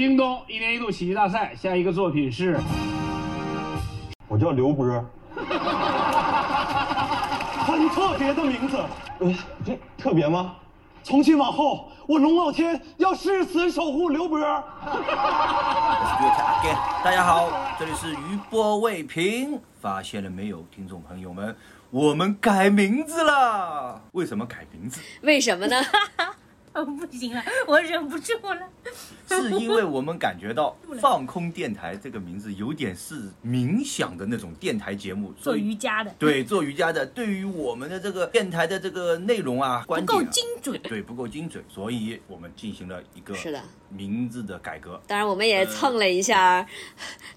京东一年一度喜剧大赛，下一个作品是我叫刘波，很特别的名字。呃，这特别吗？从今往后，我龙傲天要誓死守护刘波。大家好，这里是余波未平。发现了没有，听众朋友们，我们改名字了。为什么改名字？为什么呢？哦，不行了，我忍不住了。是因为我们感觉到 放空电台这个名字有点是冥想的那种电台节目，做瑜伽的。对，做瑜伽的，对于我们的这个电台的这个内容啊，不够精准。对，不够精准，所以我们进行了一个是的名字的改革。当然，我们也蹭了一下，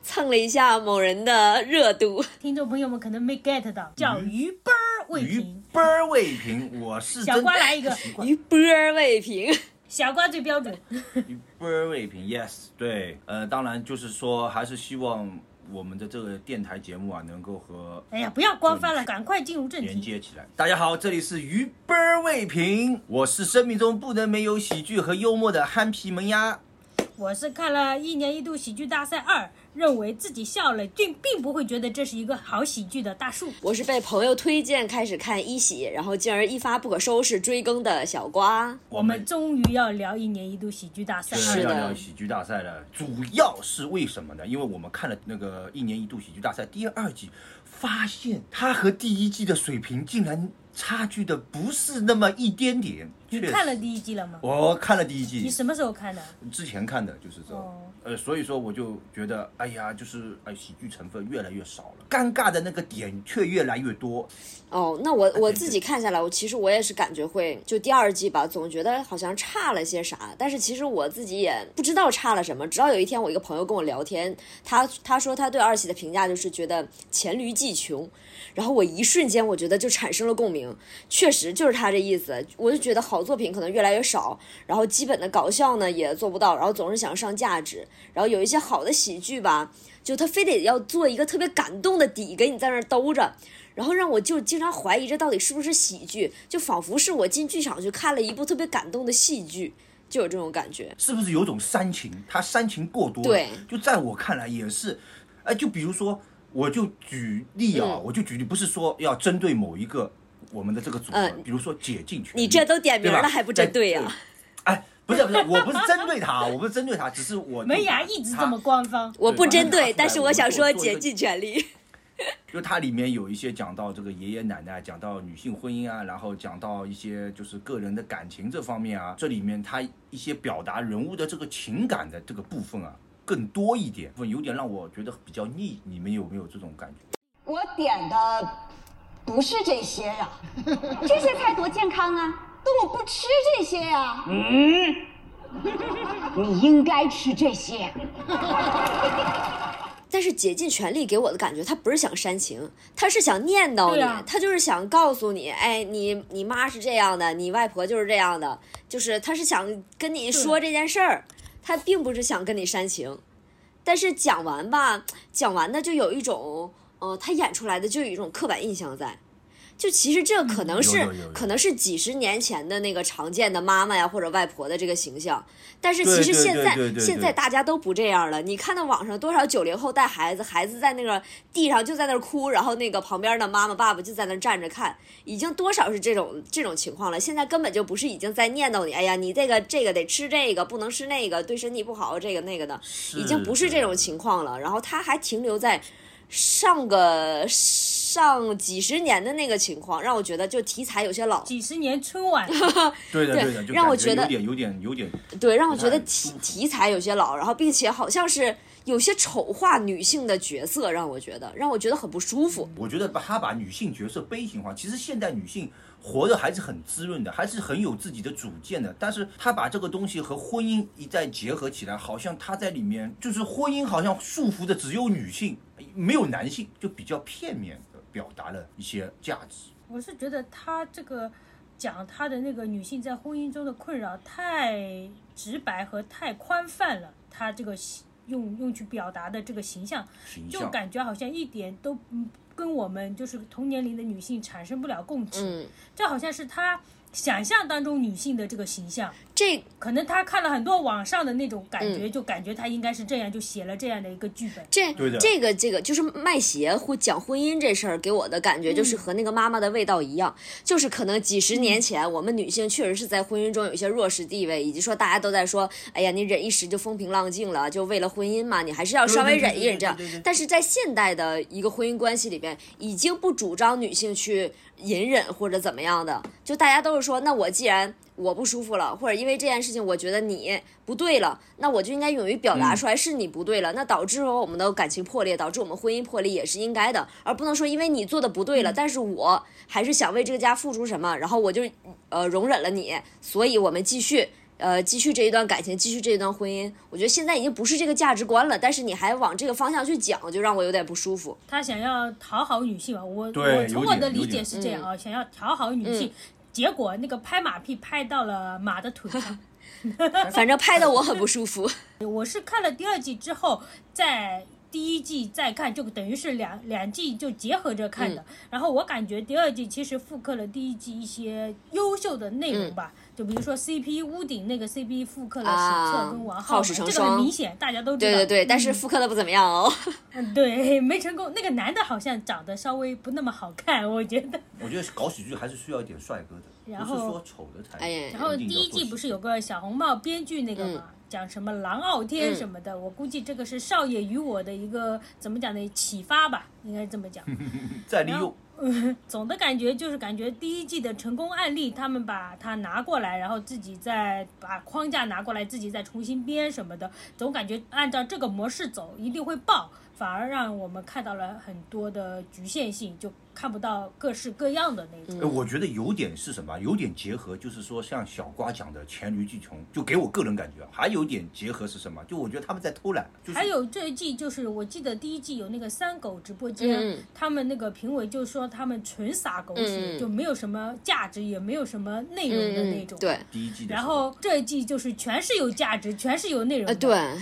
蹭了一下某人的热度。听众朋友们可能没 get 到，叫鱼奔儿未平。鱼波儿未平，我是小瓜来一个鱼波儿未平。小瓜最标准，一波未平，yes，对，呃，当然就是说，还是希望我们的这个电台节目啊，能够和哎呀，不要官方了，赶快进入正题，连接起来。大家好，这里是鱼波未平，我是生命中不能没有喜剧和幽默的憨皮萌丫，我是看了一年一度喜剧大赛二。认为自己笑了，并并不会觉得这是一个好喜剧的大树。我是被朋友推荐开始看一喜，然后进而一发不可收拾追更的小瓜。我们终于要聊一年一度喜剧大赛，是要聊喜剧大赛了。主要是为什么呢？因为我们看了那个一年一度喜剧大赛第二季，发现它和第一季的水平竟然。差距的不是那么一点点。你看了第一季了吗？我看了第一季。你什么时候看的？之前看的，就是说，呃，所以说我就觉得，哎呀，就是哎，喜剧成分越来越少了，尴尬的那个点却越来越多。哦，那我我自己看下来，我其实我也是感觉会，就第二季吧，总觉得好像差了些啥，但是其实我自己也不知道差了什么。直到有一天，我一个朋友跟我聊天，他他说他对二喜的评价就是觉得黔驴技穷。然后我一瞬间，我觉得就产生了共鸣，确实就是他这意思。我就觉得好作品可能越来越少，然后基本的搞笑呢也做不到，然后总是想上价值，然后有一些好的喜剧吧，就他非得要做一个特别感动的底给你在那儿兜着，然后让我就经常怀疑这到底是不是喜剧，就仿佛是我进剧场去看了一部特别感动的戏剧，就有这种感觉。是不是有种煽情？他煽情过多，对，就在我看来也是，哎，就比如说。我就举例啊，我就举例，不是说要针对某一个我们的这个组合，比如说解禁权，你这都点名了还不针对呀？哎，不是不是，我不是针对他，我不是针对他，只是我。门牙一直这么官方，我不针对，但是我想说解禁权利。就它里面有一些讲到这个爷爷奶奶，讲到女性婚姻啊，然后讲到一些就是个人的感情这方面啊，这里面它一些表达人物的这个情感的这个部分啊。更多一点，有点让我觉得比较腻。你们有没有这种感觉？我点的不是这些呀，这些菜多健康啊！但我不吃这些呀。嗯，你应该吃这些。但是竭尽全力给我的感觉，他不是想煽情，他是想念叨你，他就是想告诉你，哎，你你妈是这样的，你外婆就是这样的，就是他是想跟你说这件事儿。他并不是想跟你煽情，但是讲完吧，讲完的就有一种，呃，他演出来的就有一种刻板印象在。就其实这可能是可能是几十年前的那个常见的妈妈呀或者外婆的这个形象，但是其实现在现在大家都不这样了。你看到网上多少九零后带孩子，孩子在那个地上就在那哭，然后那个旁边的妈妈爸爸就在那站着看，已经多少是这种这种情况了。现在根本就不是已经在念叨你，哎呀，你这个这个得吃这个，不能吃那个，对身体不好，这个那个的，已经不是这种情况了。然后他还停留在上个。上几十年的那个情况，让我觉得就题材有些老。几十年春晚，对 的对的，让我觉得有点有点有点。对，让我觉得题题材有些老，然后并且好像是有些丑化女性的角色，让我觉得让我觉得很不舒服。我觉得把他把女性角色悲情化，其实现代女性活的还是很滋润的，还是很有自己的主见的。但是他把这个东西和婚姻一再结合起来，好像他在里面就是婚姻好像束缚的只有女性，没有男性，就比较片面的。表达了一些价值。我是觉得他这个讲他的那个女性在婚姻中的困扰太直白和太宽泛了，他这个用用去表达的这个形象，就感觉好像一点都跟我们就是同年龄的女性产生不了共情。嗯，这好像是他。想象当中女性的这个形象，这可能他看了很多网上的那种感嗯觉，就感觉他应该是这样，就写了这样的一个剧本。这对这个这个就是卖鞋或讲婚姻这事儿，给我的感觉就是和那个妈妈的味道一样，就是可能几十年前我们女性确实是在婚姻中有一些弱势地位，以及说大家都在说，哎呀，你忍一时就风平浪静了，就为了婚姻嘛，你还是要稍微忍一忍这样。但是在现代的一个婚姻关系里边，已经不主张女性去隐忍或者怎么样的，就大家都是说，那我既然我不舒服了，或者因为这件事情我觉得你不对了，那我就应该勇于表达出来是你不对了，那导致我们的感情破裂，导致我们婚姻破裂也是应该的，而不能说因为你做的不对了，但是我还是想为这个家付出什么，然后我就呃容忍了你，所以我们继续。呃，继续这一段感情，继续这一段婚姻，我觉得现在已经不是这个价值观了。但是你还往这个方向去讲，就让我有点不舒服。他想要讨好女性啊，我我从我的理解是这样啊，想要讨好女性，结果那个拍马屁拍到了马的腿上。反正拍的我很不舒服。我是看了第二季之后，在第一季再看，就等于是两两季就结合着看的。嗯然后我感觉第二季其实复刻了第一季一些优秀的内容吧，就比如说 CP 屋顶那个 CP 复刻了史册跟王浩，这个很明显，大家都知道。对对对，但是嗯复刻的不怎么样哦。嗯，对，没成功。那个男的好像长得稍微不那么好看，我觉得。我觉得搞喜剧还是需要一点帅哥的，然后不是说丑的才。哎呀然后第一季不是有个小红帽编剧那个嘛，讲什么狼傲天什么的，我估计这个是少爷与我的一个怎么讲呢启发吧，应该这么讲。再利用嗯，总的感觉就是感觉第一季的成功案例，他们把它拿过来，然后自己再把框架拿过来，自己再重新编什么的，总感觉按照这个模式走一定会爆，反而让我们看到了很多的局限性，就看不到各式各样的那种。呃我觉得有点是什么？有点结合，就是说像小瓜讲的黔驴技穷，就给我个人感觉，还有点结合是什么？就我觉得他们在偷懒，就是还有这一季就是，我记得第一季有那个三狗直播间，嗯他们那个评委就说他们纯撒狗血，嗯就没有什么价值，也没有什么内容的那种。嗯，对，第一季然。后这一季就是全是有价值，全是有内容的。呃，对，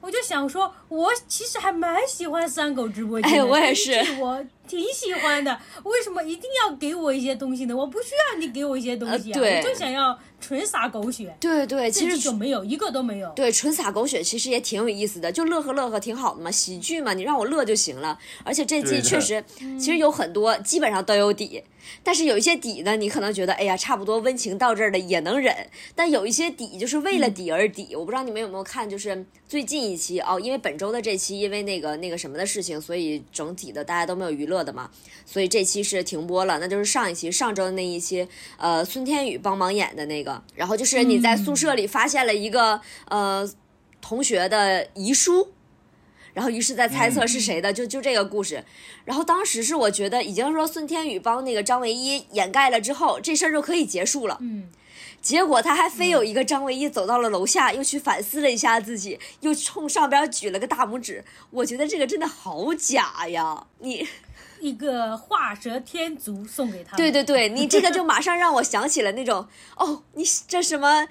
我就想说，我其实还蛮喜欢三狗直播间的。哎我也是我挺喜欢的。为什么一定要给我一些东西呢？我不需要你给我一些东西啊，呃对我就想要纯撒狗血。对对，这其实季就没有，一个都没有。对纯撒狗血其实也挺有意思的，就乐呵乐呵挺好的嘛，喜剧嘛，你让我乐就行了。而且这季确实，其实有很多基本上都有底，但是有一些底呢，你可能觉得哎呀，差不多温情到这儿了也能忍，但有一些底就是为了底而底。我不知道你们有没有看，就是最近一期哦，因为本周的这期因为那个那个什么的事情，所以整体的大家都没有娱乐的嘛，所以这期是停播了。那就是上一期上周的那一期，呃，孙天宇帮忙演的那个，然后就是你在宿舍里发现了一个、呃同学的遗书。然后于是在猜测是谁的，就就这个故事。然后当时是我觉得已经说孙天宇帮那个张唯一掩盖了之后，这事儿就可以结束了。嗯，结果他还非有一个张唯一走到了楼下，又去反思了一下自己，又冲上边举了个大拇指。我觉得这个真的好假呀！你一个画蛇添足送给他们。对对对，你这个就马上让我想起了那种 哦，你这什么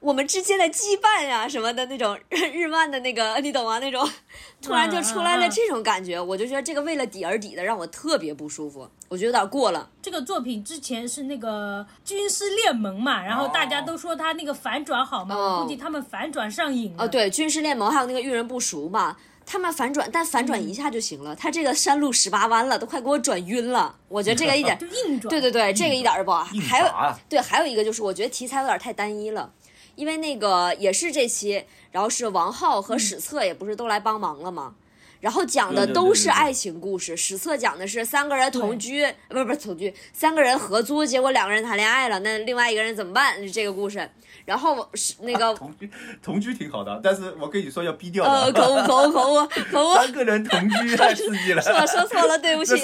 我们之间的羁绊呀、什么的那种日日漫的那个，你懂吗？那种 突然就出来了这种感觉，我就觉得这个为了底而底的，让我特别不舒服，我觉得有点过了。这个作品之前是那个军师联盟嘛，然后大家都说他那个反转好嘛，哦我估计他们反转上瘾了。哦，对，军师联盟还有那个遇人不熟嘛，他们反转，但反转一下就行了。他这个山路十八弯了，都快给我转晕了。我觉得这个一点 硬转。对对对，这个一点儿不好。还有对，还有一个就是我觉得题材有点太单一了，因为那个也是这期，然后是王浩和史策也不是都来帮忙了吗？然后讲的都是爱情故事，史册讲的是三个人同居，呃不是不是同居，三个人合租，结果两个人谈恋爱了，那另外一个人怎么办？是这个故事。然后是那个 同居同居挺好的，但是我跟你说要逼掉的。呃口误口误口误口误，三个人同居太刺激了。是我说错了，对不起。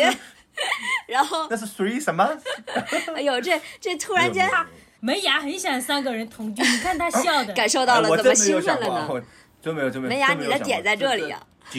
然后那是属于什么？哎呦，这这突然间门牙很想三个人同居，你看他笑的。感受到了怎么兴奋了呢？真没有真没有。门牙你的点在这里啊这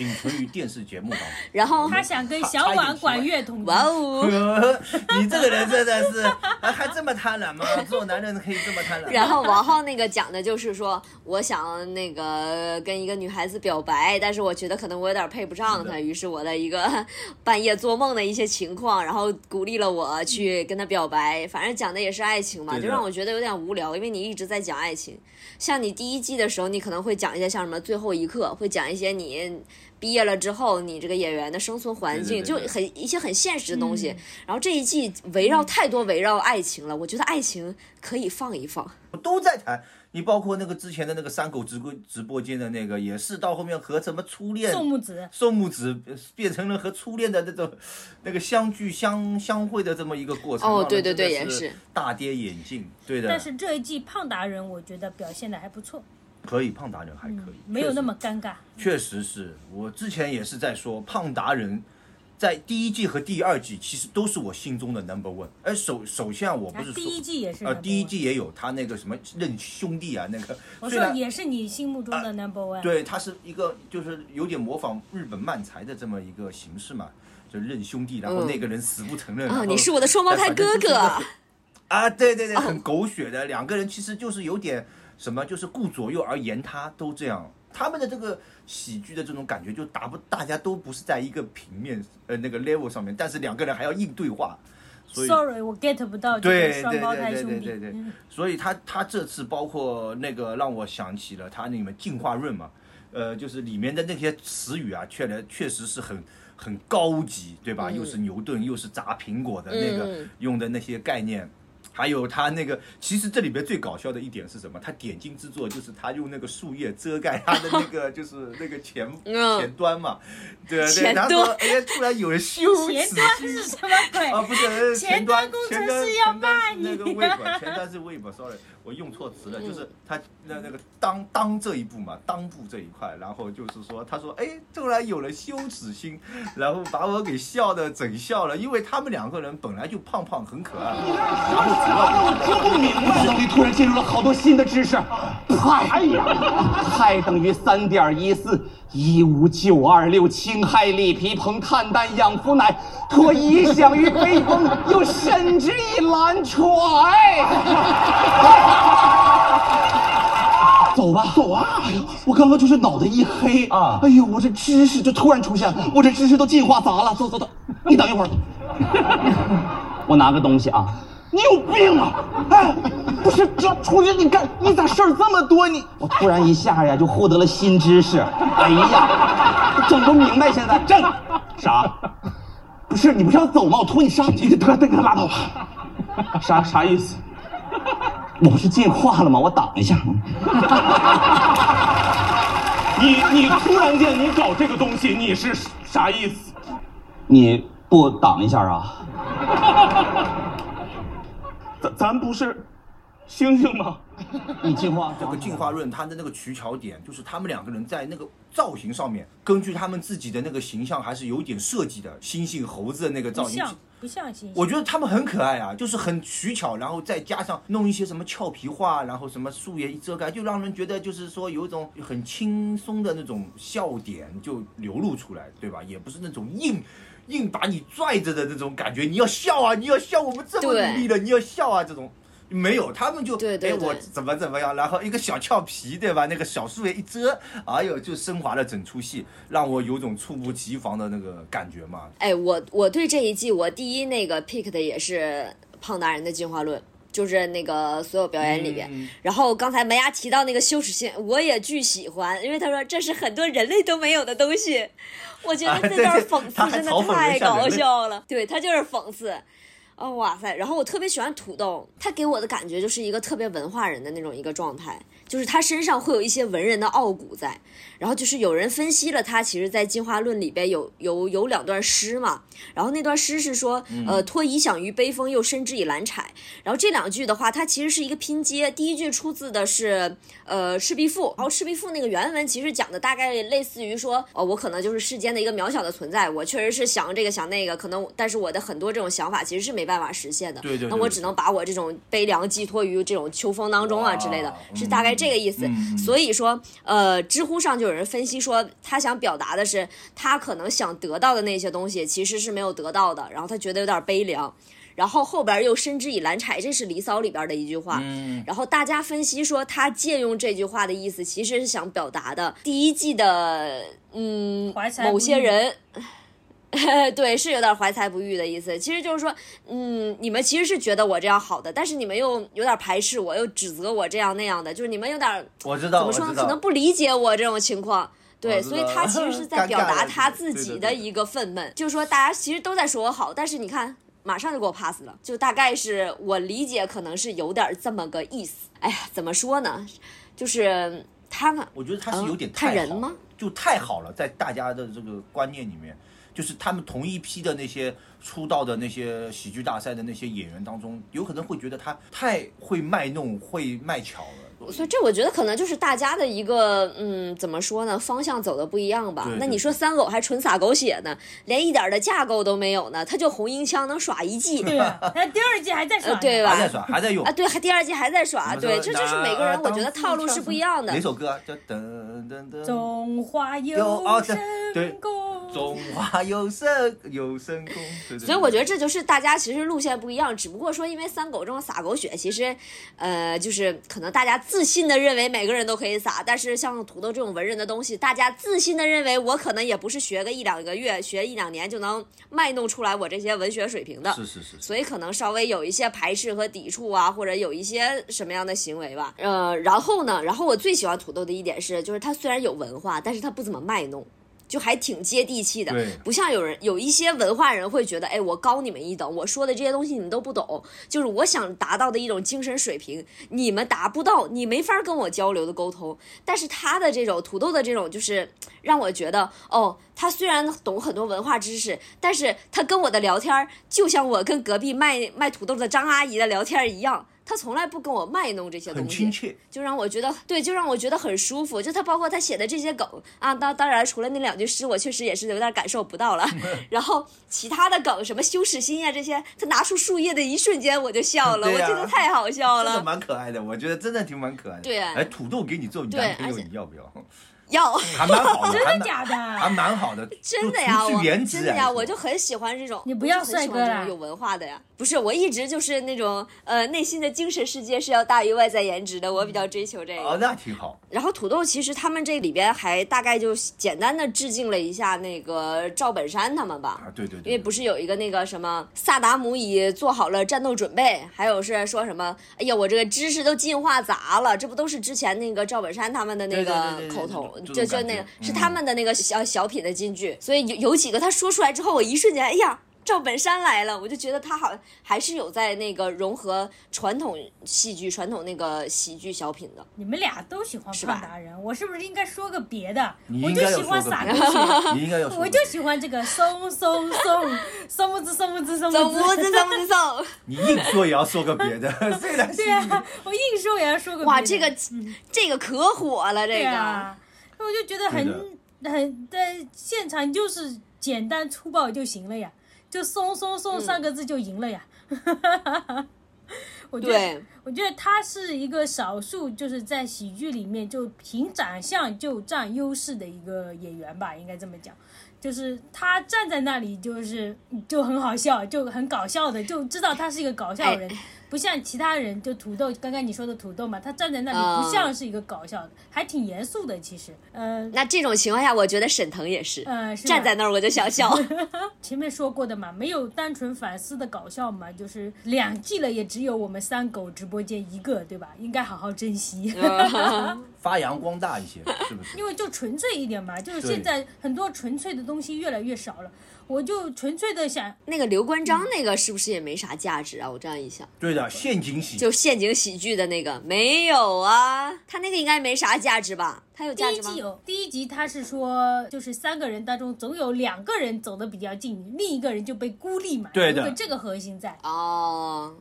仅仅存于电视节目当中。然后他想跟小婉管乐统一。哇哦！你这个人真的是还 还这么贪婪吗？做男人可以这么贪婪？然后王浩那个讲的就是说，我想那个跟一个女孩子表白，但是我觉得可能我有点配不上她，于是我的一个半夜做梦的一些情况，然后鼓励了我去跟她表白。反正讲的也是爱情嘛，就让我觉得有点无聊，因为你一直在讲爱情。像你第一季的时候，你可能会讲一些像什么最后一刻，会讲一些你毕业了之后你这个演员的生存环境，就很一些很现实的东西。然后这一季围绕太多围绕爱情了，我觉得爱情可以放一放。都在谈，你包括那个之前的那个三狗直播直播间的那个，也是到后面和什么初恋宋木子，宋木子变成了和初恋的那种那个相聚相相会的这么一个过程。哦，对对对，也是大跌眼镜，对的。但是这一季胖达人，我觉得表现的还不错。可以，胖达人还可以，没有那么尴尬。确实是我之前也是在说，胖达人在第一季和第二季其实都是我心中的 number one。哎，首首先我不是说第一季也是，呃，第一季也有他那个什么认兄弟啊，那个我说也是你心目中的 number one。对，他是一个就是有点模仿日本漫才的这么一个形式嘛，就认兄弟，然后那个人死不承认。啊，你是我的双胞胎哥哥。啊，对对对，很狗血的两个人，其实就是有点。什么就是顾左右而言他，都这样。他们的这个喜剧的这种感觉，就达不，大家都不是在一个平面呃那个 level 上面，但是两个人还要硬对话。所以 Sorry，我 get 不到这个双胞胎兄弟。对对对对对。所以他他这次包括那个让我想起了他那个进化论嘛，呃，就是里面的那些词语啊，确实确实是很很高级，对吧？又是牛顿，又是砸苹果的那个用的那些概念。还有他那个，其实这里边最搞笑的一点是什么？他点睛之作就是他用那个树叶遮盖他的那个，就是那个前前端嘛，对对。然后哎呀，突然有人羞耻。前端是什么鬼？啊，不是前端，工程师要骂你。那个 Web，前端是 Web，sorry，我用错词了，就是他那那个当当这一步嘛，当部这一块，然后就是说，他说哎，突然有了羞耻心，然后把我给笑的整笑了，因为他们两个人本来就胖胖很可爱，然后。我听不明白，脑里突然进入了好多新的知识。派，哎呀，派等于三点一四一五九二六氢氦锂铍硼碳氮氧氟氖，托一响于飞风，又伸之以兰揣。走吧，走啊！哎呦，我刚刚就是脑袋一黑啊！哎呦，我这知识就突然出现了，我这知识都进化杂了。走走走，你等一会儿，我拿个东西啊。你有病啊！哎，不是这出去你干你咋事儿这么多？你我突然一下呀就获得了新知识。哎呀，整不明白现在。这啥？不是你不是要走吗？我拖你上去，得得拉倒吧。啥啥意思？我不是进化了吗？我挡一下。你你突然间你搞这个东西，你是啥意思？你不挡一下啊？咱咱不是猩猩吗？你进化这个进化论，它的那个取巧点就是他们两个人在那个造型上面，根据他们自己的那个形象还是有点设计的。猩猩、猴子的那个造型，不像猩猩。我觉得他们很可爱啊，就是很取巧，然后再加上弄一些什么俏皮话，然后什么树叶一遮盖，就让人觉得就是说有一种很轻松的那种笑点就流露出来，对吧？也不是那种硬。硬把你拽着的那种感觉，你要笑啊！你要笑，我们这么努力了，你要笑啊！这种没有，他们就哎我怎么怎么样，然后一个小俏皮，对吧？那个小树叶一遮，哎呦，就升华了整出戏，让我有种猝不及防的那个感觉嘛。哎，我我对这一季我第一那个 pick 的也是胖达人的进化论，就是那个所有表演里边。然后刚才门牙提到那个羞耻心，我也巨喜欢，因为他说这是很多人类都没有的东西。我觉得这段讽刺真的太搞笑了，对他就是讽刺。哦哇塞！然后我特别喜欢土豆，他给我的感觉就是一个特别文化人的那种一个状态，就是他身上会有一些文人的傲骨在。然后就是有人分析了他，其实，在进化论里边有有有两段诗嘛。然后那段诗是说，呃，托遗响于悲风，又深之以兰采。然后这两句的话，它其实是一个拼接。第一句出自的是呃《赤壁赋》，然后《赤壁赋》那个原文其实讲的大概类似于说，哦，我可能就是世间的一个渺小的存在，我确实是想这个想那个，可能但是我的很多这种想法其实是没。办法实现的。对对对那我只能把我这种悲凉寄托于这种秋风当中啊之类的，是大概这个意思。所以说，呃，知乎上就有人分析说，他想表达的是，他可能想得到的那些东西其实是没有得到的，然后他觉得有点悲凉。然后后边又深知以难柴，这是《离骚》里边的一句话。嗯，然后大家分析说，他借用这句话的意思，其实是想表达的第一季的，嗯某些遇人。对，是有点怀才不遇的意思。其实就是说，嗯，你们其实是觉得我这样好的，但是你们又有点排斥我，又指责我这样那样的，就是你们有点我知道，怎么说呢？可能不理解我这种情况。对，所以他其实是 在表达他自己的一个愤懑，就是说大家其实都在说我好，但是你看马上就给我 pass 了，就大概是我理解可能是有点这么个意思。哎呀，怎么说呢？就是他呢我觉得他是有点嗯太好了看人吗？就太好了，在大家的这个观念里面，就是他们同一批的那些出道的那些喜剧大赛的那些演员当中，有可能会觉得他太会卖弄、会卖巧了。所以这我觉得可能就是大家的一个嗯，怎么说呢，方向走的不一样吧。那你说三狗还纯撒狗血呢，连一点的架构都没有呢，他就红缨枪能耍一季，对啊，他第二季还在 耍对吧还在耍，还在用啊，对，还第二季还在耍，对，这就是每个人我觉得套路是不一样的哪。首歌啊？叫噔噔噔。中华有神功。中华有神有神功。所以我觉得这就是大家其实路线不一样，只不过说因为三狗这种撒狗血，其实，呃，就是可能大家自信的认为每个人都可以撒，但是像土豆这种文人的东西，大家自信的认为我可能也不是学个一两个月、学一两年就能卖弄出来我这些文学水平的。是是是是。所以可能稍微有一些排斥和抵触啊，或者有一些什么样的行为吧。呃，然后呢，然后我最喜欢土豆的一点是，就是他虽然有文化，但是他不怎么卖弄。就还挺接地气的，不像有人有一些文化人会觉得，哎，我高你们一等，我说的这些东西你们都不懂，就是我想达到的一种精神水平，你们达不到，你没法跟我交流的沟通。但是他的这种土豆的这种，就是让我觉得，哦，他虽然懂很多文化知识，但是他跟我的聊天儿就像我跟隔壁卖卖土豆的张阿姨的聊天儿一样。他从来不跟我卖弄这些东西，很亲切，就让我觉得对，就让我觉得很舒服。就他包括他写的这些梗啊，当当然除了那两句诗，我确实也是有点感受不到了。然后其他的梗，什么羞耻心呀、这些，他拿出树叶的一瞬间我就笑了，我觉得太好笑 真的了。蛮可爱的，我觉得真的挺蛮可爱的。对哎，土豆给你做对男朋友，你要不要？要还蛮好的，真的假的？还蛮好的，真的呀，我去颜值真的呀，我就很喜欢这种。你不要帅哥啦这种有文化的呀。不是，我一直就是那种呃，内心的精神世界是要大于外在颜值的，我比较追求这个。哦，那挺好。然后土豆其实他们这里边还大概就简单的致敬了一下那个赵本山他们吧。啊，对对对，因为不是有一个那个什么萨达姆已做好了战斗准备，还有是说什么，哎呀，我这个知识都进化杂了，这不都是之前那个赵本山他们的那个口头，就就那个是嗯他们的那个小小品的金句，所以有有几个他说出来之后，我一瞬间，哎呀。赵本山来了，我就觉得他好还是有在那个融合传统戏剧、传统那个喜剧小品的。你们俩都喜欢胖达人，我是不是应该说个别的？我就喜欢撒狗血 你应该有说个，我就喜欢这个松松松松木子松木子松木子。屋子，走屋子，松。你硬说也要说个别的，虽然对啊，我硬说也要说个别的。哇，这个这个可火了，这个。啊，我就觉得很很在现场就是简单粗暴就行了呀，就松松松嗯三个字就赢了呀。我觉得，我觉得他是一个少数，就是在喜剧里面就凭长相就占优势的一个演员吧，应该这么讲。就是他站在那里，就是就很好笑，就很搞笑的，就知道他是一个搞笑人，不像其他人，就土豆，刚刚你说的土豆嘛，他站在那里嗯不像是一个搞笑的，还挺严肃的，其实。呃那这种情况下，我觉得沈腾也是，呃，是站在那儿我就想笑。前面说过的嘛，没有单纯反思的搞笑嘛，就是两季了，也只有我们三狗直播间一个，对吧？应该好好珍惜。发扬光大一些，是不是？因为就纯粹一点嘛，就是现在很多纯粹的东西越来越少了，我就纯粹的想，那个刘关张那个是不是也没啥价值啊？我这样一想，对的，陷阱喜，就陷阱喜剧的那个没有啊，他那个应该没啥价值吧？他有第价值吗？一集有第一集他是说，就是三个人当中总有两个人走得比较近，另一个人就被孤立嘛，对的有这个核心在。哦，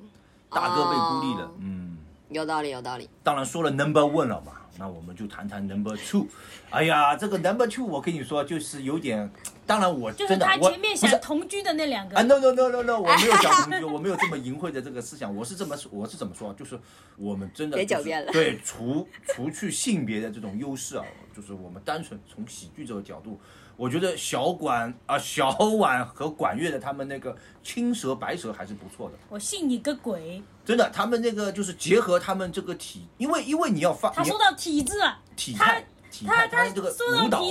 大哥被孤立了哦，嗯，有道理，有道理。当然说了 number one 了嘛，那我们就谈谈 Number Two。哎呀，这个 Number Two，我跟你说，就是有点，当然我就是他前面想同居的那两个。啊，no no no no no，我没有想同居，我没有这么淫秽的这个思想，我是这么我是怎么说，就是我们真的别狡辩了。对，除除去性别的这种优势啊，就是我们单纯从喜剧这个角度。我觉得小管啊，小婉和管乐的他们那个青蛇白蛇还是不错的。我信你个鬼！真的，他们那个就是结合他们这个体，因为因为你要发，他说到体质了，体态，体态，他这个舞蹈，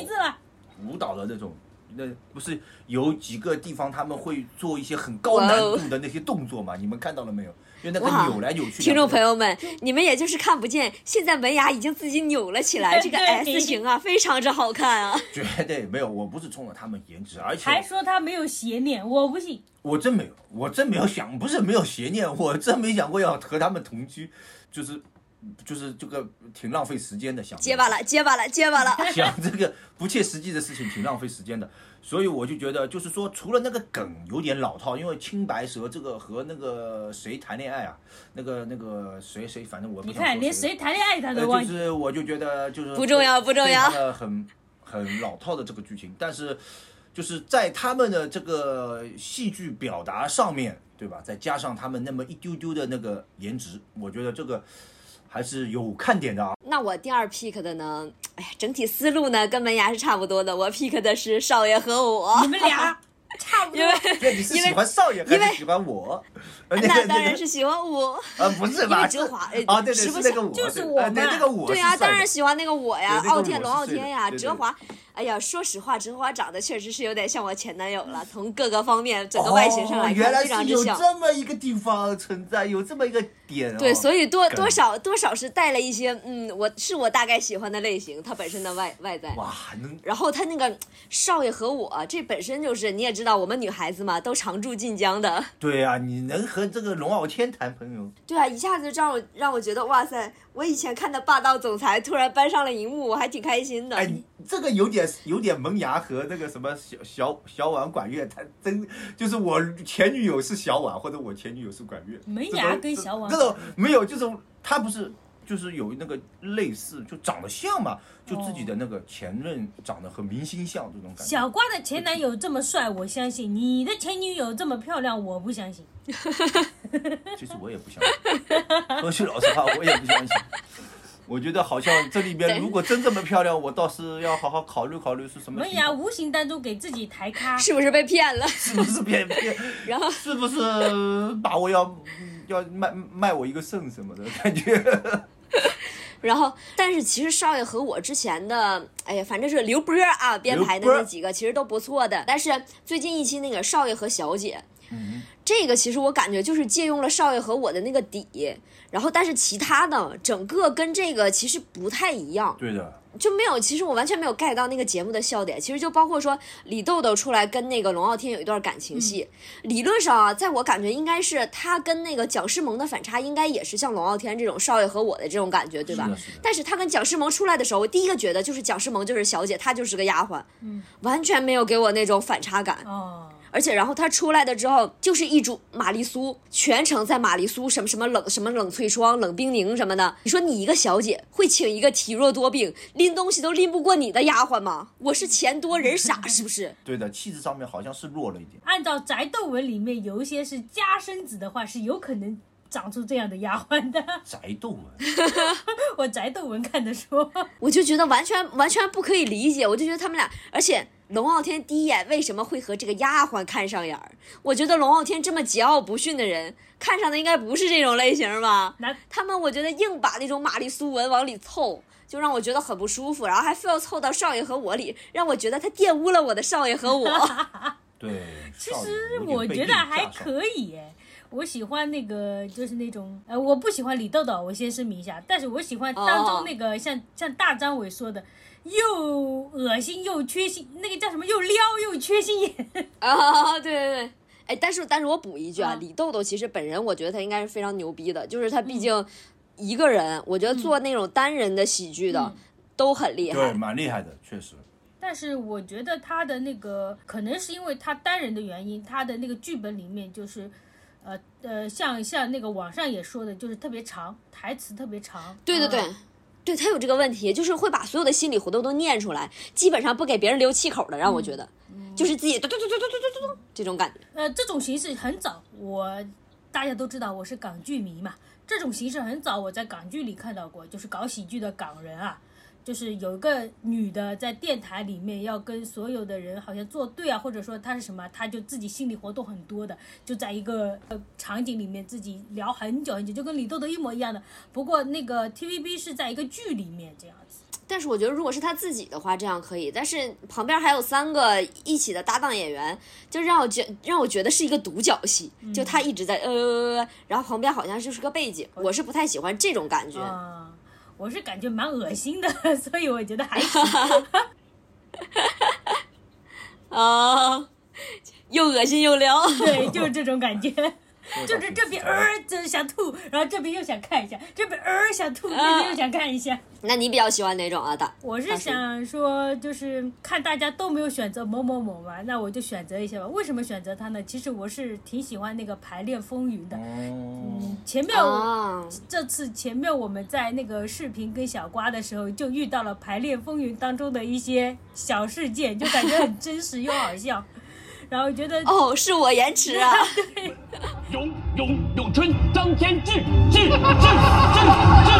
舞蹈的那种，那不是有几个地方他们会做一些很高难度的那些动作嘛？你们看到了没有？就那个扭来扭去，听众朋友们，你们也就是看不见，现在门牙已经自己扭了起来，这个 S 型啊，非常之好看啊！绝对没有，我不是冲着他们颜值，而且还说他没有邪念，我不信，我真没有，我真没有想，不是没有邪念，我真没想过要和他们同居，就是就是这个挺浪费时间的，想结巴了，结巴了，结巴了，想这个不切实际的事情挺浪费时间的。所以我就觉得，就是说，除了那个梗有点老套，因为青白蛇这个和那个谁谈恋爱啊，那个那个谁谁，反正我你看连谁谈恋爱他都忘就是我就觉得就是不重要不重要，很很老套的这个剧情，但是就是在他们的这个戏剧表达上面对吧？再加上他们那么一丢丢的那个颜值，我觉得这个。还是有看点的啊。那我第二 pick 的呢？哎呀，整体思路呢跟门牙是差不多的。我 pick 的是少爷和我。你们俩 差不多。因为你是喜欢少爷还是喜欢我？那当然是喜欢我。呃，不是吧？哲华，啊，对对，是那个我，就是我对那个我。对呀，当然喜欢那个我呀，傲天龙傲天呀，哲华。哎呀，说实话，哲华长得确实是有点像我前男友了。从各个方面，整个外形上来看，非常之像。有这么一个地方存在，有这么一个点。对，所以多多少多少是带了一些，嗯，我是我大概喜欢的类型，他本身的外外在。哇，能。然后他那个少爷和我，这本身就是你也知道，我们女孩子嘛，都常驻晋江的。对啊，你能和这个龙傲天谈朋友？对啊，一下子让我让我觉得，哇塞。我以前看的霸道总裁突然搬上了荧幕，我还挺开心的。哎，这个有点有点萌芽和那个什么小小小婉管乐，他真就是我前女友是小婉，或者我前女友是管乐。萌芽跟小婉。这种没有，就是他不是就是有那个类似，就长得像嘛，就自己的那个前任长得和明星像这种感觉。小瓜的前男友这么帅，我相信；你的前女友这么漂亮，我不相信。其实我也不相信，说句老实话，我也不相信。我觉得好像这里边如果真这么漂亮，我倒是要好好考虑考虑是什么。萌芽无形当中给自己抬咖，是不是被骗了？是不是骗骗？然后是不是把我要要卖卖我一个肾什么的 感觉？然后，但是其实少爷和我之前的，哎呀，反正是刘波啊编排的那几个其实都不错的。但是最近一期那个少爷和小姐。这个其实我感觉就是借用了少爷和我的那个底，然后但是其他的整个跟这个其实不太一样。对的，就没有，其实我完全没有 get 到那个节目的笑点。其实就包括说李豆豆出来跟那个龙傲天有一段感情戏，理论上啊，在我感觉应该是他跟那个蒋诗萌的反差应该也是像龙傲天这种少爷和我的这种感觉，对吧？但是他跟蒋诗萌出来的时候，我第一个觉得就是蒋诗萌就是小姐，她就是个丫鬟，嗯，完全没有给我那种反差感。哦。而且，然后他出来的之后，就是一株玛丽苏，全程在玛丽苏什么什么冷什么冷萃霜、冷冰凝什么的。你说你一个小姐会请一个体弱多病、拎东西都拎不过你的丫鬟吗？我是钱多人傻是不是？对的，气质上面好像是弱了一点。按照宅斗文里面有一些是家生子的话，是有可能长出这样的丫鬟的。宅斗文，我宅斗文看的说，我就觉得完全完全不可以理解。我就觉得他们俩，而且。龙傲天第一眼为什么会和这个丫鬟看上眼儿？我觉得龙傲天这么桀骜不驯的人，看上的应该不是这种类型吧？他们我觉得硬把那种玛丽苏文往里凑，就让我觉得很不舒服，然后还非要凑到少爷和我里，让我觉得他玷污了我的少爷和我。对，其实我觉得还可以哎，我喜欢那个就是那种呃，我不喜欢李豆豆，我先声明一下，但是我喜欢当中那个像像大张伟说的。又恶心又缺心，那个叫什么？又撩又缺心眼啊！对对对，哎，但是但是我补一句啊，李豆豆其实本人我觉得他应该是非常牛逼的，就是他毕竟一个人，我觉得做那种单人的喜剧的都很厉害，对，蛮厉害的，确实。但是我觉得他的那个可能是因为他单人的原因，他的那个剧本里面就是，呃呃，像像那个网上也说的，就是特别长，台词特别长。对对对。对他有这个问题，就是会把所有的心理活动都念出来，基本上不给别人留气口的，让我觉得，就是自己嘟嘟嘟嘟嘟嘟嘟嘟这种感觉。呃，这种形式很早，我大家都知道我是港剧迷嘛，这种形式很早我在港剧里看到过，就是搞喜剧的港人啊。就是有一个女的在电台里面要跟所有的人好像作对啊，或者说她是什么，她就自己心理活动很多的，就在一个呃场景里面自己聊很久很久，就跟李豆豆一模一样的。不过那个 TVB 是在一个剧里面这样子。但是我觉得如果是他自己的话，这样可以。但是旁边还有三个一起的搭档演员，就让我觉让我觉得是一个独角戏，就他一直在呃，然后旁边好像就是个背景，我是不太喜欢这种感觉。我是感觉蛮恶心的，所以我觉得还行。啊，又恶心又撩，对，就是这种感觉。就是这边呃就是想吐，然后这边又想看一下，这边呃想吐，这边又想看一下。那你比较喜欢哪种啊？大我是想说，就是看大家都没有选择某某某嘛，那我就选择一下吧。为什么选择他呢？其实我是挺喜欢那个《排练风云》的。嗯，前面这次前面我们在那个视频跟小瓜的时候，就遇到了《排练风云》当中的一些小事件，就感觉很真实又好笑。然后觉得哦，是我延迟啊！对，咏咏咏春，张天志，志志志志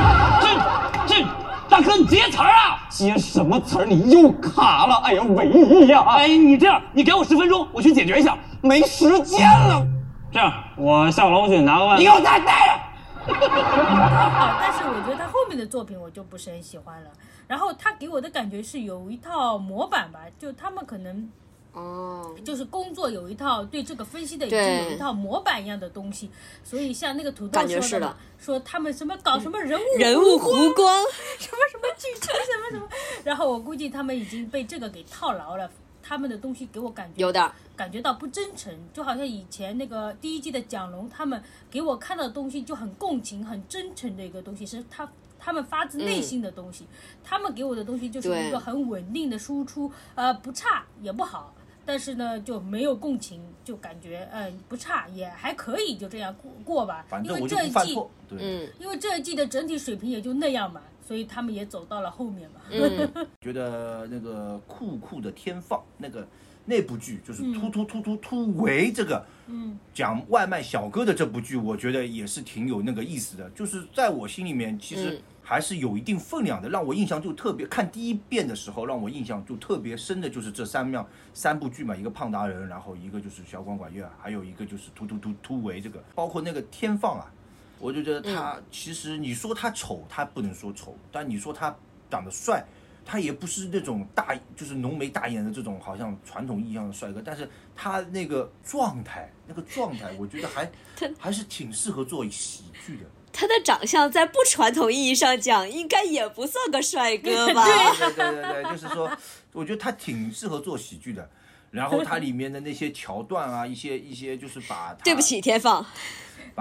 志志，大哥你接词儿啊！接什么词儿？你又卡了！哎呀，唯一呀！哎，你这样，你给我十分钟，我去解决一下。没时间了。这样，我下楼去拿个外卖。你给我再待着。但是我觉得他后面的作品我就不是很喜欢了。然后他给我的感觉是有一套模板吧，就他们可能。哦，就是工作有一套对这个分析的已经有一套模板一样的东西，所以像那个土豆说的，说他们什么搞什么人物人物弧光，什么什么剧情 什么什么，然后我估计他们已经被这个给套牢了，他们的东西给我感觉有点感觉到不真诚，就好像以前那个第一季的蒋龙他们给我看到的东西就很共情、很真诚的一个东西，是他他们发自内心的东西，他们给我的东西就是一个很稳定的输出，呃，不差也不好。但是呢，就没有共情，就感觉嗯不差，也还可以，就这样过过吧。因为这一季，嗯，因为这一季的整体水平也就那样嘛，所以他们也走到了后面嘛。觉得那个酷酷的天放那个那部剧，就是突突突突突围这个，嗯，讲外卖小哥的这部剧，我觉得也是挺有那个意思的。就是在我心里面，其实。还是有一定分量的，让我印象就特别。看第一遍的时候，让我印象就特别深的就是这三样三部剧嘛，一个胖达人，然后一个就是小管管乐，还有一个就是突突突突围这个，包括那个天放啊，我就觉得他其实你说他丑，他不能说丑，但你说他长得帅，他也不是那种大就是浓眉大眼的这种好像传统意义上的帅哥，但是他那个状态，那个状态，我觉得还 还是挺适合做喜剧的。他的长相在不传统意义上讲，应该也不算个帅哥吧？对对对对对，就是说，我觉得他挺适合做喜剧的。然后它里面的那些桥段啊，一些一些就是把……对不起，天放，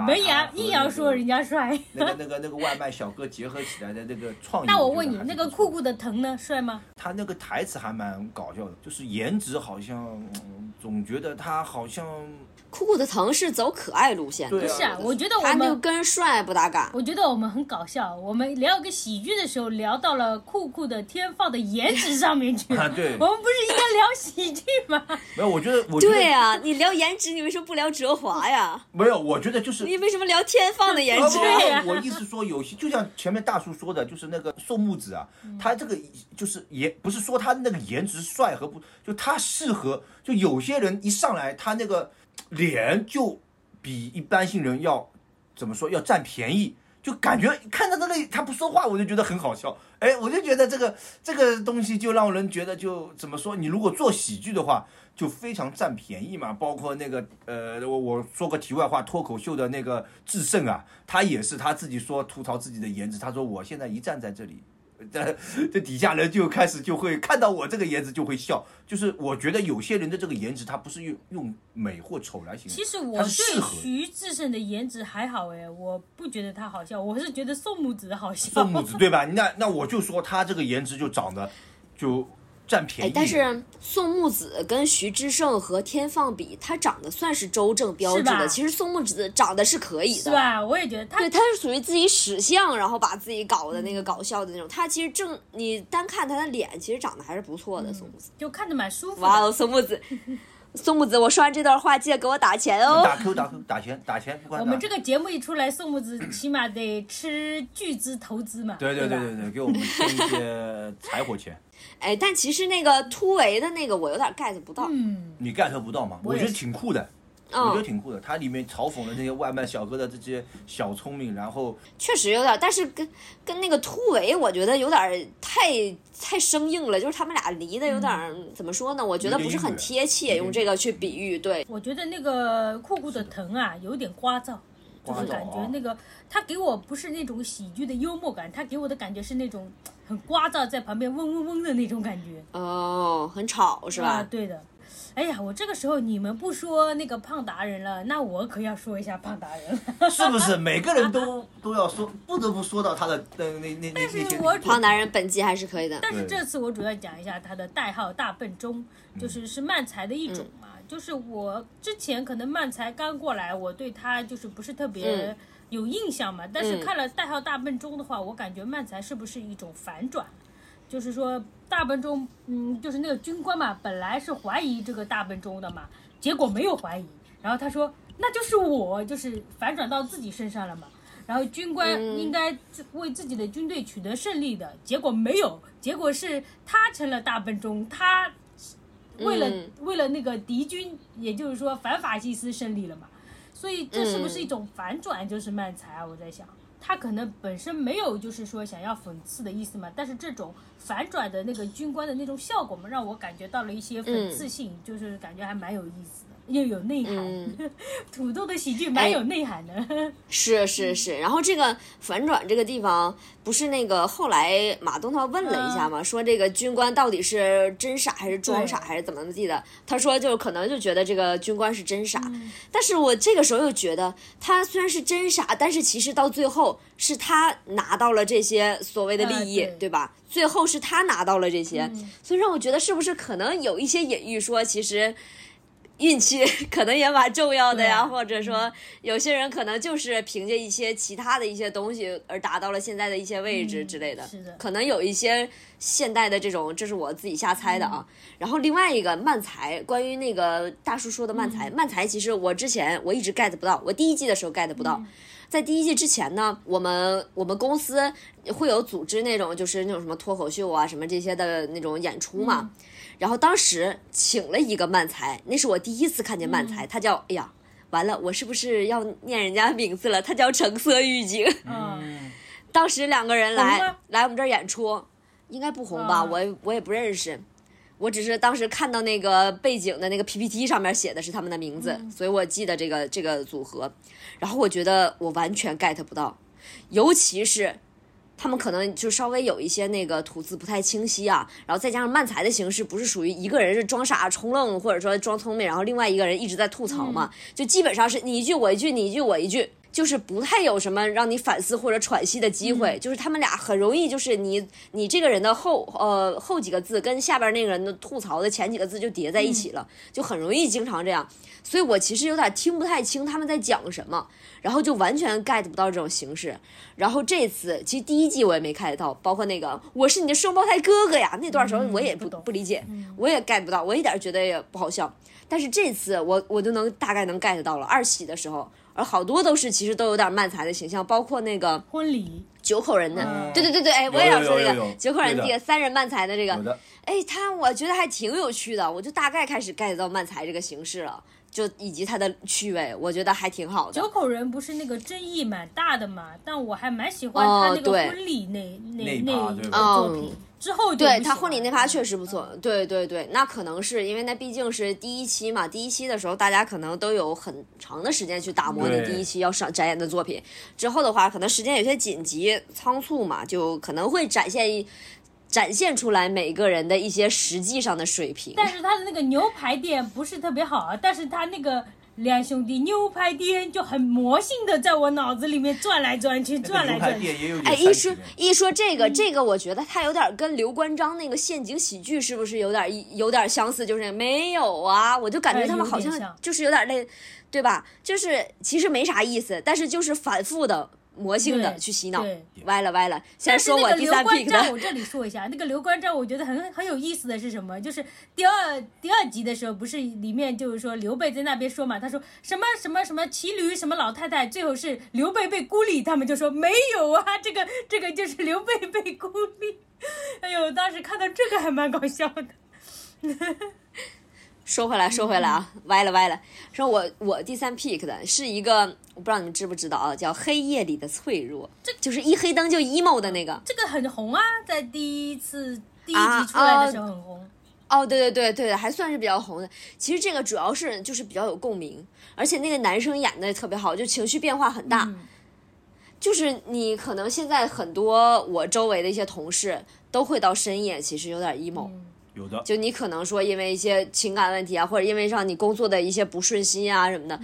门牙硬要说人家帅。那个那个那个外卖小哥结合起来的那个创意。那我问你，那个酷酷的疼呢，帅吗？他那个台词还蛮搞笑的，就是颜值好像总觉得他好像。酷酷的疼是走可爱路线，不是啊？我觉得我们就跟帅不搭嘎。我觉得我们很搞笑，我们聊一个喜剧的时候聊到了酷酷的天放的颜值上面去了。对，我们不是应该聊喜剧吗？没有，我觉得我对啊，你聊颜值，你为什么不聊哲华呀？没有，我觉得就是你为什么聊天放的颜值？我意思说，有些就像前面大叔说的，就是那个宋木子啊，他这个就是也，不是说他那个颜值帅和不，就他适合，就有些人一上来他那个。脸就比一般性人要怎么说要占便宜，就感觉看到那个他不说话，我就觉得很好笑。哎，我就觉得这个这个东西就让人觉得就怎么说，你如果做喜剧的话，就非常占便宜嘛。包括那个呃，我我说个题外话，脱口秀的那个智胜啊，他也是他自己说吐槽自己的颜值，他说我现在一站在这里。这这底下人就开始就会看到我这个颜值就会笑，就是我觉得有些人的这个颜值他不是用用美或丑来形容，其实我对徐志胜的颜值还好哎，我不觉得他好笑，我是觉得宋木子好笑。宋木子对吧？那那我就说他这个颜值就长得就占便宜。但是宋木子跟徐志胜和天放比，他长得算是周正标志的。其实宋木子长得是可以的，是吧？我也觉得他对他是属于自己使相，然后把自己搞的那个搞笑的那种。他其实正你单看他的脸，其实长得还是不错的。宋木子就看着蛮舒服。哇哦，宋木子。宋木子，我说完这段话，记得给我打钱哦。打 Q 打 Q 打钱打钱，我们这个节目一出来，宋木子 起码得吃巨资投资嘛。对对对对对，给我们出一些柴火钱。哎，但其实那个突围的那个，我有点 get 不到。嗯，你 get 不到吗？我觉得挺酷的。我觉得挺酷的，它里面嘲讽了那些外卖小哥的这些小聪明，然后确实有点，但是跟跟那个突围，我觉得有点太太生硬了，就是他们俩离得有点怎么说呢？我觉得不是很贴切，用这个去比喻。对，我觉得那个酷酷的疼啊，有点聒噪，就是感觉那个他给我不是那种喜剧的幽默感，他给我的感觉是那种很聒噪，在旁边嗡嗡嗡的那种感觉。哦，很吵是吧？对的。哎呀，我这个时候你们不说那个胖达人了，那我可要说一下胖达人了，是不是？每个人都 都要说，不得不说到他的那那那那些。胖达人本季还是可以的。但是这次我主要讲一下他的代号大笨钟，就是是慢才的一种嘛。就是我之前可能慢才刚过来，我对他就是不是特别有印象嘛。但是看了代号大笨钟的话，我感觉慢才是不是一种反转？就是说。大本钟，嗯，就是那个军官嘛，本来是怀疑这个大本钟的嘛，结果没有怀疑，然后他说那就是我，就是反转到自己身上了嘛。然后军官应该为自己的军队取得胜利的，结果没有，结果是他成了大本钟，他为了为了那个敌军，也就是说反法西斯胜利了嘛。所以这是不是一种反转？就是慢才啊，我在想。他可能本身没有，就是说想要讽刺的意思嘛，但是这种反转的那个军官的那种效果嘛，让我感觉到了一些讽刺性，就是感觉还蛮有意思的。又有内涵，土豆的喜剧蛮有内涵的。是是是，然后这个反转这个地方，不是那个后来马东涛问了一下吗？说这个军官到底是真傻还是装傻还是怎么地的？他说就可能就觉得这个军官是真傻，但是我这个时候又觉得他虽然是真傻，但是其实到最后是他拿到了这些所谓的利益，对吧？最后是他拿到了这些，所以让我觉得是不是可能有一些隐喻说其实。运气可能也蛮重要的呀，或者说有些人可能就是凭借一些其他的一些东西而达到了现在的一些位置之类的。是的，可能有一些现代的这种，这是我自己瞎猜的啊。然后另外一个慢才，关于那个大叔说的慢才，慢才其实我之前我一直 get 不到，我第一季的时候 get 不到，在第一季之前呢，我们我们公司会有组织那种就是那种什么脱口秀啊什么这些的那种演出嘛。然后当时请了一个漫才，那是我第一次看见漫才，他叫哎呀，完了，我是不是要念人家名字了？他叫橙色预警。嗯，当时两个人来来我们这儿演出，应该不红吧？我我也不认识，我只是当时看到那个背景的那个 PPT 上面写的是他们的名字，所以我记得这个这个组合。然后我觉得我完全 get 不到，尤其是。他们可能就稍微有一些那个吐字不太清晰啊，然后再加上慢才的形式，不是属于一个人是装傻充愣，或者说装聪明，然后另外一个人一直在吐槽嘛，就基本上是你一句我一句，你一句我一句，就是不太有什么让你反思或者喘息的机会，就是他们俩很容易就是你你这个人的后呃后几个字跟下边那个人的吐槽的前几个字就叠在一起了，就很容易经常这样，所以我其实有点听不太清他们在讲什么。然后就完全 get 不到这种形式，然后这次其实第一季我也没 get 到，包括那个我是你的双胞胎哥哥呀那段时候我也不不理解，我也 get 不到，我一点觉得也不好笑。但是这次我我就能大概能 get 到了二喜的时候，而好多都是其实都有点慢才的形象，包括那个婚礼。九口人的，对对对对，哎，我也要说这个九口人这个三人慢才的这个，哎，他我觉得还挺有趣的，我就大概开始 get 到慢才这个形式了。就以及他的趣味，我觉得还挺好的。九口人不是那个争议蛮大的嘛？但我还蛮喜欢他那个婚礼那那那个作品。之后对他婚礼那趴确实不错。对对对，那可能是因为那毕竟是第一期嘛。第一期的时候，大家可能都有很长的时间去打磨你第一期要上展演的作品。之后的话，可能时间有些紧急仓促嘛，就可能会展现一。展现出来每个人的一些实际上的水平，但是他的那个牛排店不是特别好啊，但是他那个两兄弟牛排店就很魔性的在我脑子里面转来转去，转来转去。哎，一说一说这个这个，我觉得他有点跟刘关张那个陷阱喜剧是不是有点有点相似？就是没有啊，我就感觉他们好像就是有点那，对吧？就是其实没啥意思，但是就是反复的。魔性的去洗脑，歪了歪了。先说我第三批的。我这里说一下，那个刘关张，我觉得很很有意思的是什么？就是第二第二集的时候，不是里面就是说刘备在那边说嘛，他说什么什么什么骑驴什么老太太，最后是刘备被孤立，他们就说没有啊，这个这个就是刘备被孤立。哎呦，当时看到这个还蛮搞笑的。说回来，说回来啊，歪了歪了。说我我第三 pick 的是一个，我不知道你们知不知道啊，叫《黑夜里的脆弱》，这就是一黑灯就 emo 的那个。这个很红啊，在第一次第一集出来的时候很红。哦，对对对对，还算是比较红的。其实这个主要是就是比较有共鸣，而且那个男生演的也特别好，就情绪变化很大。就是你可能现在很多我周围的一些同事都会到深夜，其实有点 emo。有的，就你可能说因为一些情感问题啊，或者因为让你工作的一些不顺心啊什么的，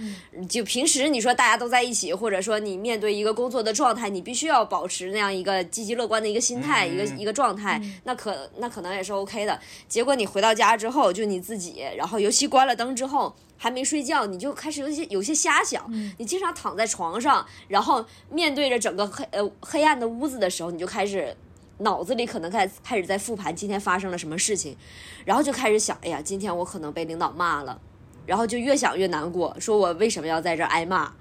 就平时你说大家都在一起，或者说你面对一个工作的状态，你必须要保持那样一个积极乐观的一个心态，一个一个状态，那可那可能也是 OK 的。结果你回到家之后，就你自己，然后尤其关了灯之后，还没睡觉，你就开始有些有些瞎想，你经常躺在床上，然后面对着整个黑呃黑暗的屋子的时候，你就开始。脑子里可能开开始在复盘今天发生了什么事情，然后就开始想，哎呀，今天我可能被领导骂了，然后就越想越难过，说我为什么要在这儿挨骂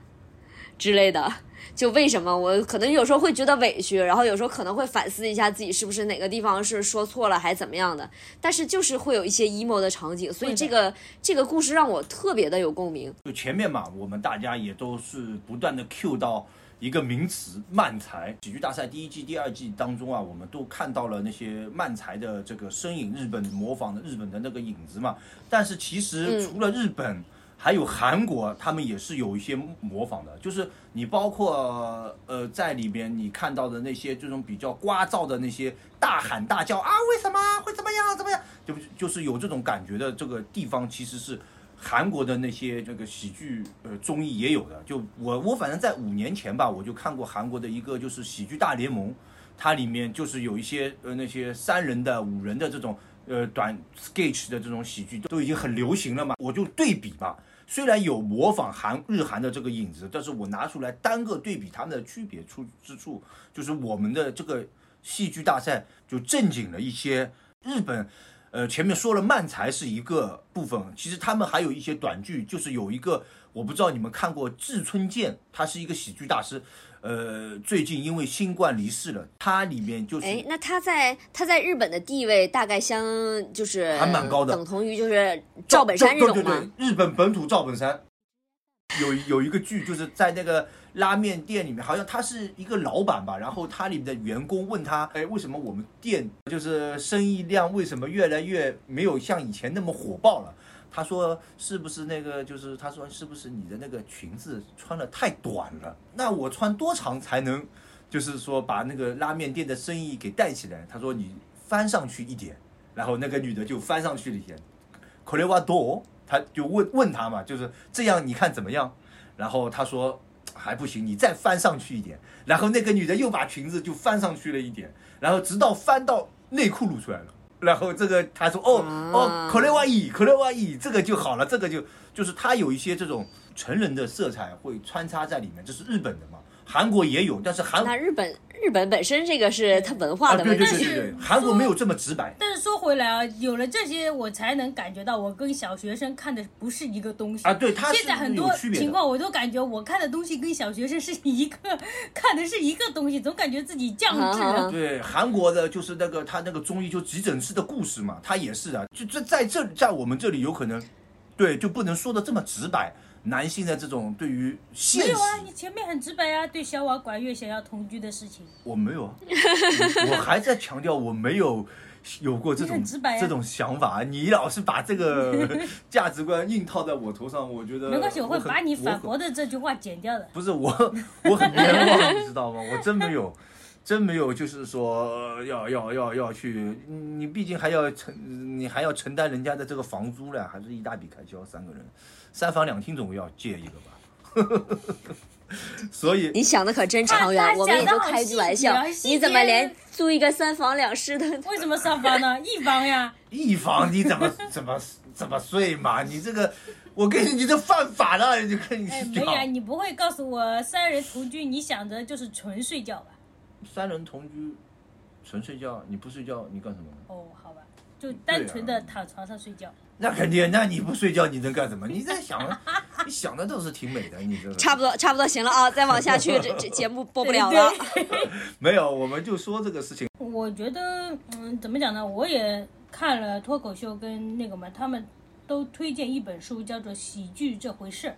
之类的，就为什么我可能有时候会觉得委屈，然后有时候可能会反思一下自己是不是哪个地方是说错了还怎么样的，但是就是会有一些 emo 的场景，所以这个这个故事让我特别的有共鸣。就前面嘛，我们大家也都是不断的 cue 到。一个名词慢才喜剧大赛第一季、第二季当中啊，我们都看到了那些慢才的这个身影，日本模仿的日本的那个影子嘛。但是其实除了日本，还有韩国，他们也是有一些模仿的。就是你包括呃在里边你看到的那些这种比较聒噪的那些大喊大叫啊，为什么会怎么样怎么样，就就是有这种感觉的这个地方，其实是。韩国的那些这个喜剧呃综艺也有的，就我我反正在五年前吧，我就看过韩国的一个就是喜剧大联盟，它里面就是有一些呃那些三人的五人的这种呃短 sketch 的这种喜剧都已经很流行了嘛，我就对比嘛，虽然有模仿韩日韩的这个影子，但是我拿出来单个对比他们的区别出之处，就是我们的这个戏剧大赛就正经了一些，日本。呃，前面说了慢才是一个部分，其实他们还有一些短剧，就是有一个我不知道你们看过志村健，他是一个喜剧大师，呃，最近因为新冠离世了，他里面就是哎，那他在他在日本的地位大概相就是还蛮高的，等同于就是赵本山这种吗？日本本土赵本山。有有一个剧，就是在那个拉面店里面，好像他是一个老板吧，然后他里面的员工问他，哎，为什么我们店就是生意量为什么越来越没有像以前那么火爆了？他说是不是那个就是他说是不是你的那个裙子穿的太短了？那我穿多长才能就是说把那个拉面店的生意给带起来？他说你翻上去一点，然后那个女的就翻上去了一点，可雷瓦多。他就问问他嘛，就是这样，你看怎么样？然后他说还不行，你再翻上去一点。然后那个女的又把裙子就翻上去了一点，然后直到翻到内裤露出来了。然后这个他说哦哦，可雷哇伊，可雷哇伊，这个就好了，这个就就是他有一些这种成人的色彩会穿插在里面，这是日本的嘛。韩国也有，但是韩那日本日本本身这个是它文化的问题，对对对对，韩国没有这么直白。但是说回来啊，有了这些，我才能感觉到我跟小学生看的不是一个东西啊。对，他现在很多情况我都感觉我看的东西跟小学生是一个看的是一个东西，总感觉自己降智了。对，韩国的就是那个他那个综艺就急诊室的故事嘛，他也是啊，就这在这在我们这里有可能，对，就不能说的这么直白。男性的这种对于现实，没有啊，你前面很直白啊，对小瓦管乐想要同居的事情，我没有啊，我还在强调我没有有过这种这种想法，你老是把这个 价值观硬套在我头上，我觉得没关系，我会把你反驳的这句话剪掉的。不是我，我很冤枉，你知道吗？我真没有。真没有，就是说要要要要去，你毕竟还要承，你还要承担人家的这个房租了，还是一大笔开销，三个人，三房两厅总要借一个吧。所以你想的可真长远，我们也就开句玩笑。你怎么连租一个三房两室的？为什么三房呢？一房呀。一房你怎么怎么怎么睡嘛？你这个，我跟你你这犯法了，就跟你哎，没呀，你不会告诉我三人同居，你想着就是纯睡觉吧？三人同居，纯睡觉，你不睡觉你干什么？哦，好吧，就单纯的躺床上睡觉。那肯定，那你不睡觉你能干什么？你在想，你想的倒是挺美的，你这差不多，差不多行了啊，再往下去这这节目播不了了。没有，我们就说这个事情。我觉得，嗯，怎么讲呢？我也看了脱口秀跟那个嘛，他们都推荐一本书，叫做《喜剧这回事》。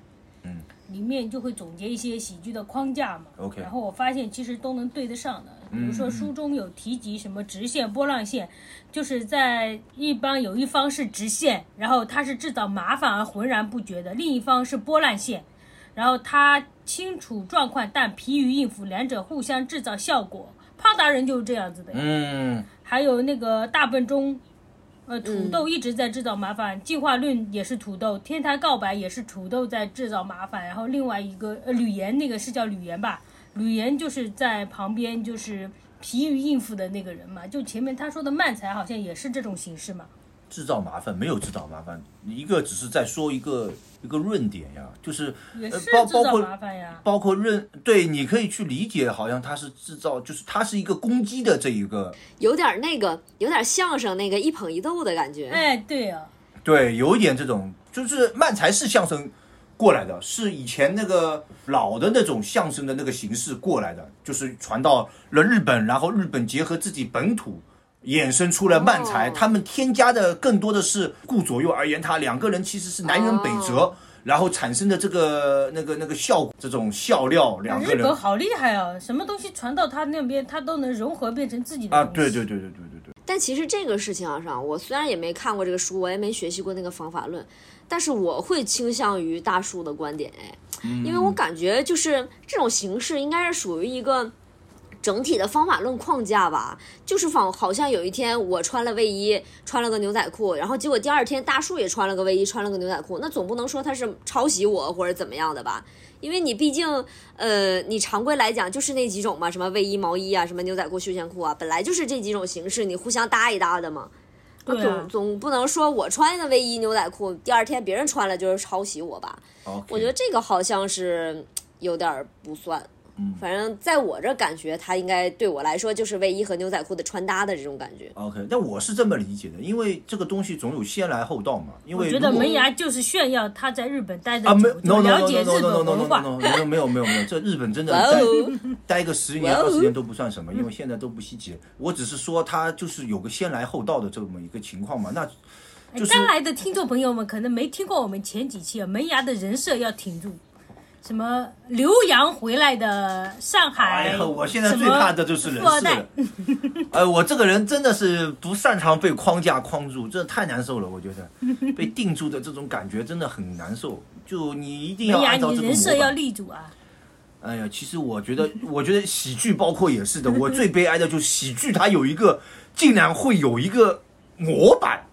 嗯。里面就会总结一些喜剧的框架嘛。OK。然后我发现其实都能对得上的。比如说书中有提及什么直线、波浪线，就是在一般有一方是直线，然后他是制造麻烦而浑然不觉的；另一方是波浪线，然后他清楚状况但疲于应付，两者互相制造效果。胖达人就是这样子的。嗯。还有那个大笨钟，呃，土豆一直在制造麻烦，进化论也是土豆，天台告白也是土豆在制造麻烦，然后另外一个呃吕岩那个是叫吕岩吧。吕岩就是在旁边，就是疲于应付的那个人嘛。就前面他说的慢才好像也是这种形式嘛。制造麻烦没有制造麻烦，一个只是在说一个一个论点呀，就是包包括包括论对，你可以去理解，好像他是制造，就是他是一个攻击的这一个，有点那个，有点相声那个一捧一逗的感觉。哎，对啊，对，有一点这种，就是慢才是相声。过来的是以前那个老的那种相声的那个形式过来的，就是传到了日本，然后日本结合自己本土，衍生出了漫才。他们添加的更多的是顾左右而言他，两个人其实是南辕北辙，然后产生的这个那个那个效果，这种笑料，两个人。日本好厉害啊！什么东西传到他那边，他都能融合变成自己的啊！对对对对对对对。但其实这个事情上，我虽然也没看过这个书，我也没学习过那个方法论。但是我会倾向于大树的观点，哎，因为我感觉就是这种形式应该是属于一个整体的方法论框架吧。就是仿好像有一天我穿了卫衣，穿了个牛仔裤，然后结果第二天大树也穿了个卫衣，穿了个牛仔裤，那总不能说他是抄袭我或者怎么样的吧？因为你毕竟，呃，你常规来讲就是那几种嘛，什么卫衣、毛衣啊，什么牛仔裤、休闲裤啊，本来就是这几种形式，你互相搭一搭的嘛。总总不能说我穿个卫衣牛仔裤，第二天别人穿了就是抄袭我吧？我觉得这个好像是有点不算。嗯，反正在我这感觉，它应该对我来说就是卫衣和牛仔裤的穿搭的这种感觉。OK，但我是这么理解的，因为这个东西总有先来后到嘛。因为我觉得门牙就是炫耀他在日本待的久，了解日本文化。没有没有没有没有，这日本真的 待待个十年二十年都不算什么，因为现在都不稀奇。我只是说他就是有个先来后到的这么一个情况嘛。那刚来的听众朋友们可能没听过我们前几期啊，门牙的人设要挺住。什么留洋回来的上海？哎我现在最怕的就是人事了。哎，我这个人真的是不擅长被框架框住，这太难受了。我觉得 被定住的这种感觉真的很难受。就你一定要按照这个人设要立住啊！哎呀，其实我觉得，我觉得喜剧包括也是的。我最悲哀的就是喜剧，它有一个竟然会有一个模板。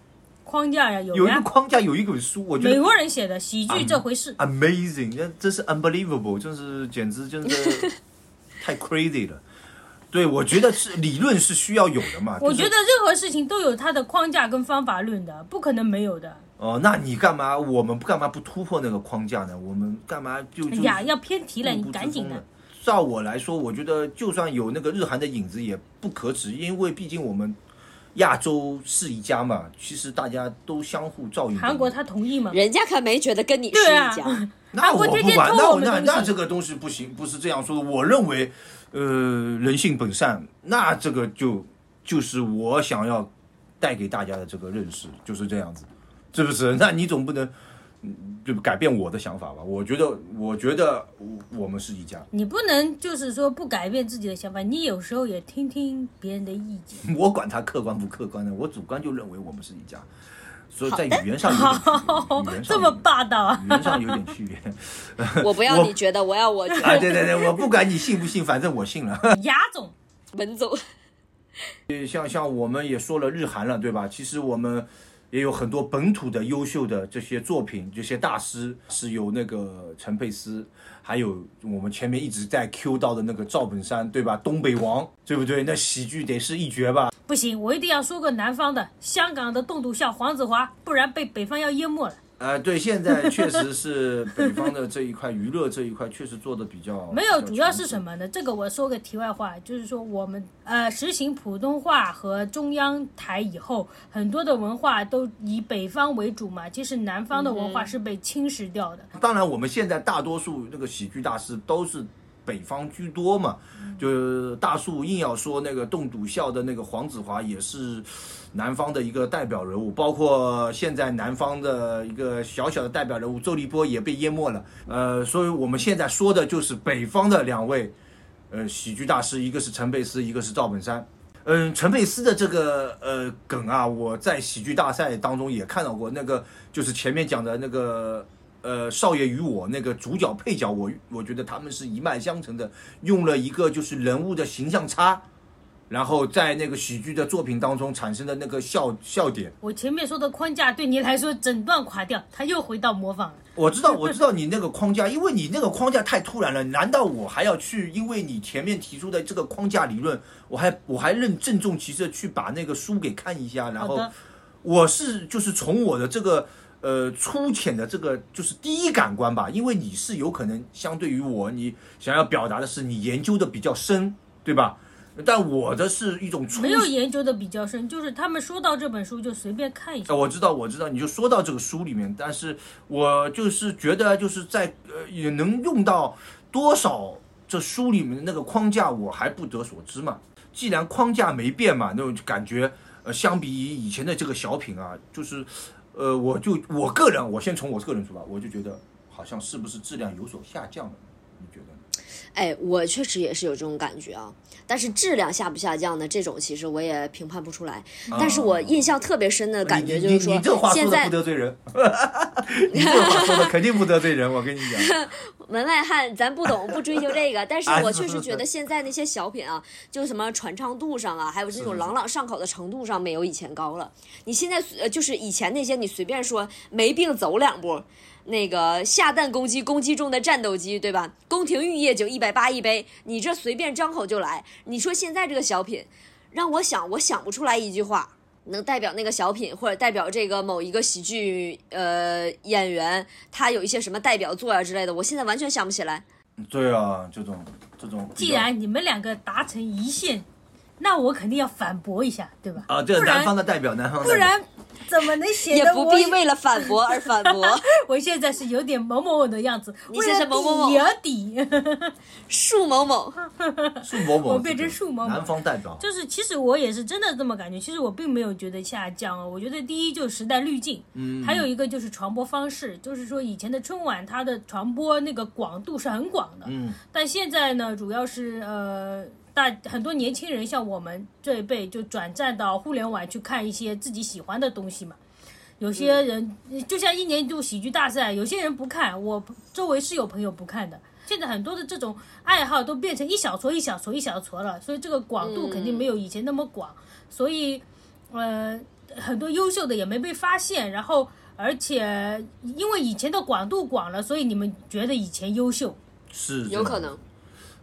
框架呀，有有一个框架，有一本书，我觉得美国人写的喜剧这回事，amazing，那这是 unbelievable，就是简直就是 太 crazy 了。对，我觉得是理论是需要有的嘛。我觉得任何事情都有它的框架跟方法论的，不可能没有的。哦，那你干嘛？我们干嘛不突破那个框架呢？我们干嘛就哎呀，要偏题了，你赶紧的。照我来说，我觉得就算有那个日韩的影子也不可耻，因为毕竟我们。亚洲是一家嘛，其实大家都相互照应。韩国他同意吗？人家可没觉得跟你是一家。那我不管，那我那那这个东西不行，不是这样说的。我认为，呃，人性本善，那这个就就是我想要带给大家的这个认识，就是这样子，是不是？那你总不能。就改变我的想法吧。我觉得，我觉得我们是一家。你不能就是说不改变自己的想法，你有时候也听听别人的意见。我管他客观不客观的，我主观就认为我们是一家。所以在语言上有点，语言上这么霸道啊！语言上有点区别。我不要 你觉得，我要我觉得。啊，对对对，我不管你信不信，反正我信了。牙总，文总，像像我们也说了日韩了，对吧？其实我们也有很多本土的优秀的这些作品，这些大师是有那个陈佩斯，还有我们前面一直在 Q 到的那个赵本山，对吧？东北王，对不对？那喜剧得是一绝吧？不行，我一定要说个南方的，香港的栋笃笑黄子华，不然被北方要淹没了。呃，对，现在确实是北方的这一块娱乐这一块确实做的比较 没有，主要是什么呢？这个我说个题外话，就是说我们呃实行普通话和中央台以后，很多的文化都以北方为主嘛，其实南方的文化是被侵蚀掉的。当然，我们现在大多数那个喜剧大师都是。北方居多嘛，就大树硬要说那个栋笃笑的那个黄子华也是南方的一个代表人物，包括现在南方的一个小小的代表人物周立波也被淹没了。呃，所以我们现在说的就是北方的两位，呃，喜剧大师，一个是陈佩斯，一个是赵本山。嗯，陈佩斯的这个呃梗啊，我在喜剧大赛当中也看到过，那个就是前面讲的那个。呃，少爷与我那个主角配角，我我觉得他们是一脉相承的，用了一个就是人物的形象差，然后在那个喜剧的作品当中产生的那个笑笑点。我前面说的框架对你来说整段垮掉，他又回到模仿了。我知道，我知道你那个框架，因为你那个框架太突然了。难道我还要去？因为你前面提出的这个框架理论，我还我还认郑重其事去把那个书给看一下，然后我是就是从我的这个。呃，粗浅的这个就是第一感官吧，因为你是有可能相对于我，你想要表达的是你研究的比较深，对吧？但我的是一种没有研究的比较深，就是他们说到这本书就随便看一下。我知道，我知道，你就说到这个书里面，但是我就是觉得就是在呃也能用到多少这书里面的那个框架，我还不得所知嘛。既然框架没变嘛，那种感觉呃相比以前的这个小品啊，就是。呃，我就我个人，我先从我个人出发，我就觉得好像是不是质量有所下降了？你觉得？哎，我确实也是有这种感觉啊，但是质量下不下降呢？这种其实我也评判不出来。但是我印象特别深的感觉就是说，现在不得罪人，你这话说的肯定不得罪人，我跟你讲。门外汉，咱不懂，不追求这个。但是我确实觉得 现在那些小品啊，就什么传唱度上啊，还有这种朗朗上口的程度上，没有以前高了。你现在呃，就是以前那些，你随便说没病走两步。那个下蛋公鸡，公鸡中的战斗机，对吧？宫廷玉液酒一百八一杯，你这随便张口就来。你说现在这个小品，让我想，我想不出来一句话能代表那个小品，或者代表这个某一个喜剧呃演员，他有一些什么代表作啊之类的，我现在完全想不起来。对啊，这种这种。既然你们两个达成一线，那我肯定要反驳一下，对吧？啊，这南方的代表，南方。不然。怎么能写也不必为了反驳而反驳。我现在是有点某某某的样子，你现在某某某而底，树某某，树某某，我变成树某某。南方代表就是，其实我也是真的这么感觉。其实我并没有觉得下降哦。我觉得第一就是时代滤镜，嗯，还有一个就是传播方式，就是说以前的春晚它的传播那个广度是很广的，嗯，但现在呢，主要是呃。大很多年轻人像我们这一辈就转战到互联网去看一些自己喜欢的东西嘛。有些人就像一年一度喜剧大赛，有些人不看，我周围是有朋友不看的。现在很多的这种爱好都变成一小撮一小撮一小撮了，所以这个广度肯定没有以前那么广。所以，呃，很多优秀的也没被发现。然后，而且因为以前的广度广了，所以你们觉得以前优秀是有可能。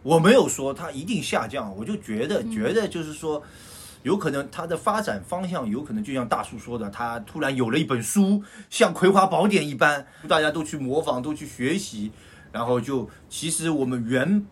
我没有说它一定下降，我就觉得觉得就是说，有可能它的发展方向有可能就像大叔说的，他突然有了一本书，像《葵花宝典》一般，大家都去模仿，都去学习，然后就其实我们原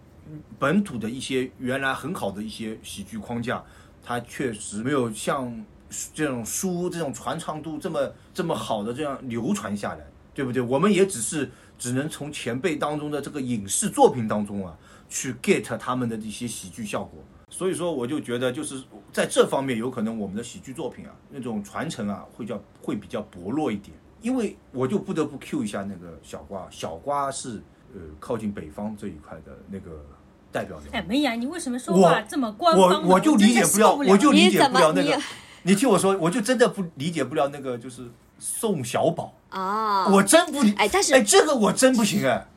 本土的一些原来很好的一些喜剧框架，它确实没有像这种书这种传唱度这么这么好的这样流传下来，对不对？我们也只是只能从前辈当中的这个影视作品当中啊。去 get 他们的一些喜剧效果，所以说我就觉得就是在这方面有可能我们的喜剧作品啊那种传承啊会叫会比较薄弱一点，因为我就不得不 Q 一下那个小瓜，小瓜是呃靠近北方这一块的那个代表人物。哎，梅雅，你为什么说话这么官方？我我就理解不了，我就理解不了那个。你听我说，我就真的不理解不了那个就是宋小宝啊，我真不理哎，但是哎这个我真不行哎。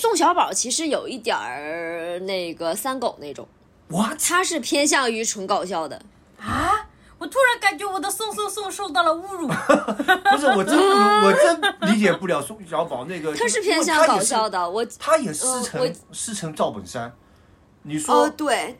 宋小宝其实有一点儿那个三狗那种，哇，他是偏向于纯搞笑的。啊！我突然感觉我的宋宋宋受到了侮辱。不是，我真我真理解不了宋小宝那个。他是偏向搞笑的，我他也师承师承赵本山。你说？哦，对。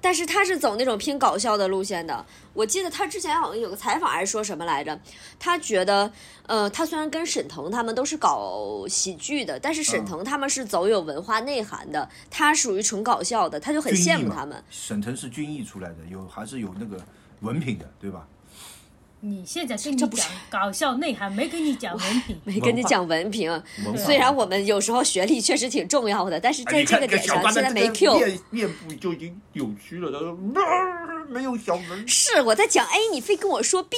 但是他是走那种偏搞笑的路线的。我记得他之前好像有个采访还是说什么来着？他觉得，呃，他虽然跟沈腾他们都是搞喜剧的，但是沈腾他们是走有文化内涵的，他属于纯搞笑的，他就很羡慕他们。沈腾是军艺出来的，有还是有那个文凭的，对吧？你现在跟你讲搞笑内涵，没跟你讲文凭，没跟你讲文凭。虽然我们有时候学历确实挺重要的，但是在这个点上现在没 Q。面面部就已经扭曲了，他说没有小文。是我在讲 A，你非跟我说 B，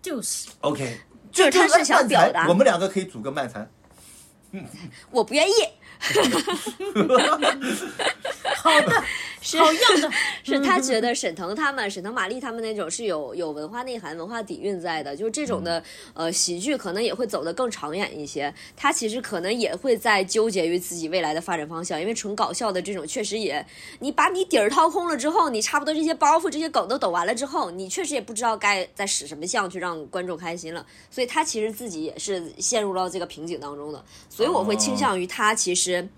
就是 OK，就是他是想表达。我们两个可以组个漫才。我不愿意。好的，是好样的。是他觉得沈腾他们、沈腾、马丽他们那种是有有文化内涵、文化底蕴在的，就是这种的呃喜剧可能也会走得更长远一些。他其实可能也会在纠结于自己未来的发展方向，因为纯搞笑的这种确实也，你把你底儿掏空了之后，你差不多这些包袱、这些梗都抖完了之后，你确实也不知道该再使什么相去让观众开心了。所以他其实自己也是陷入到这个瓶颈当中的。所以我会倾向于他其实。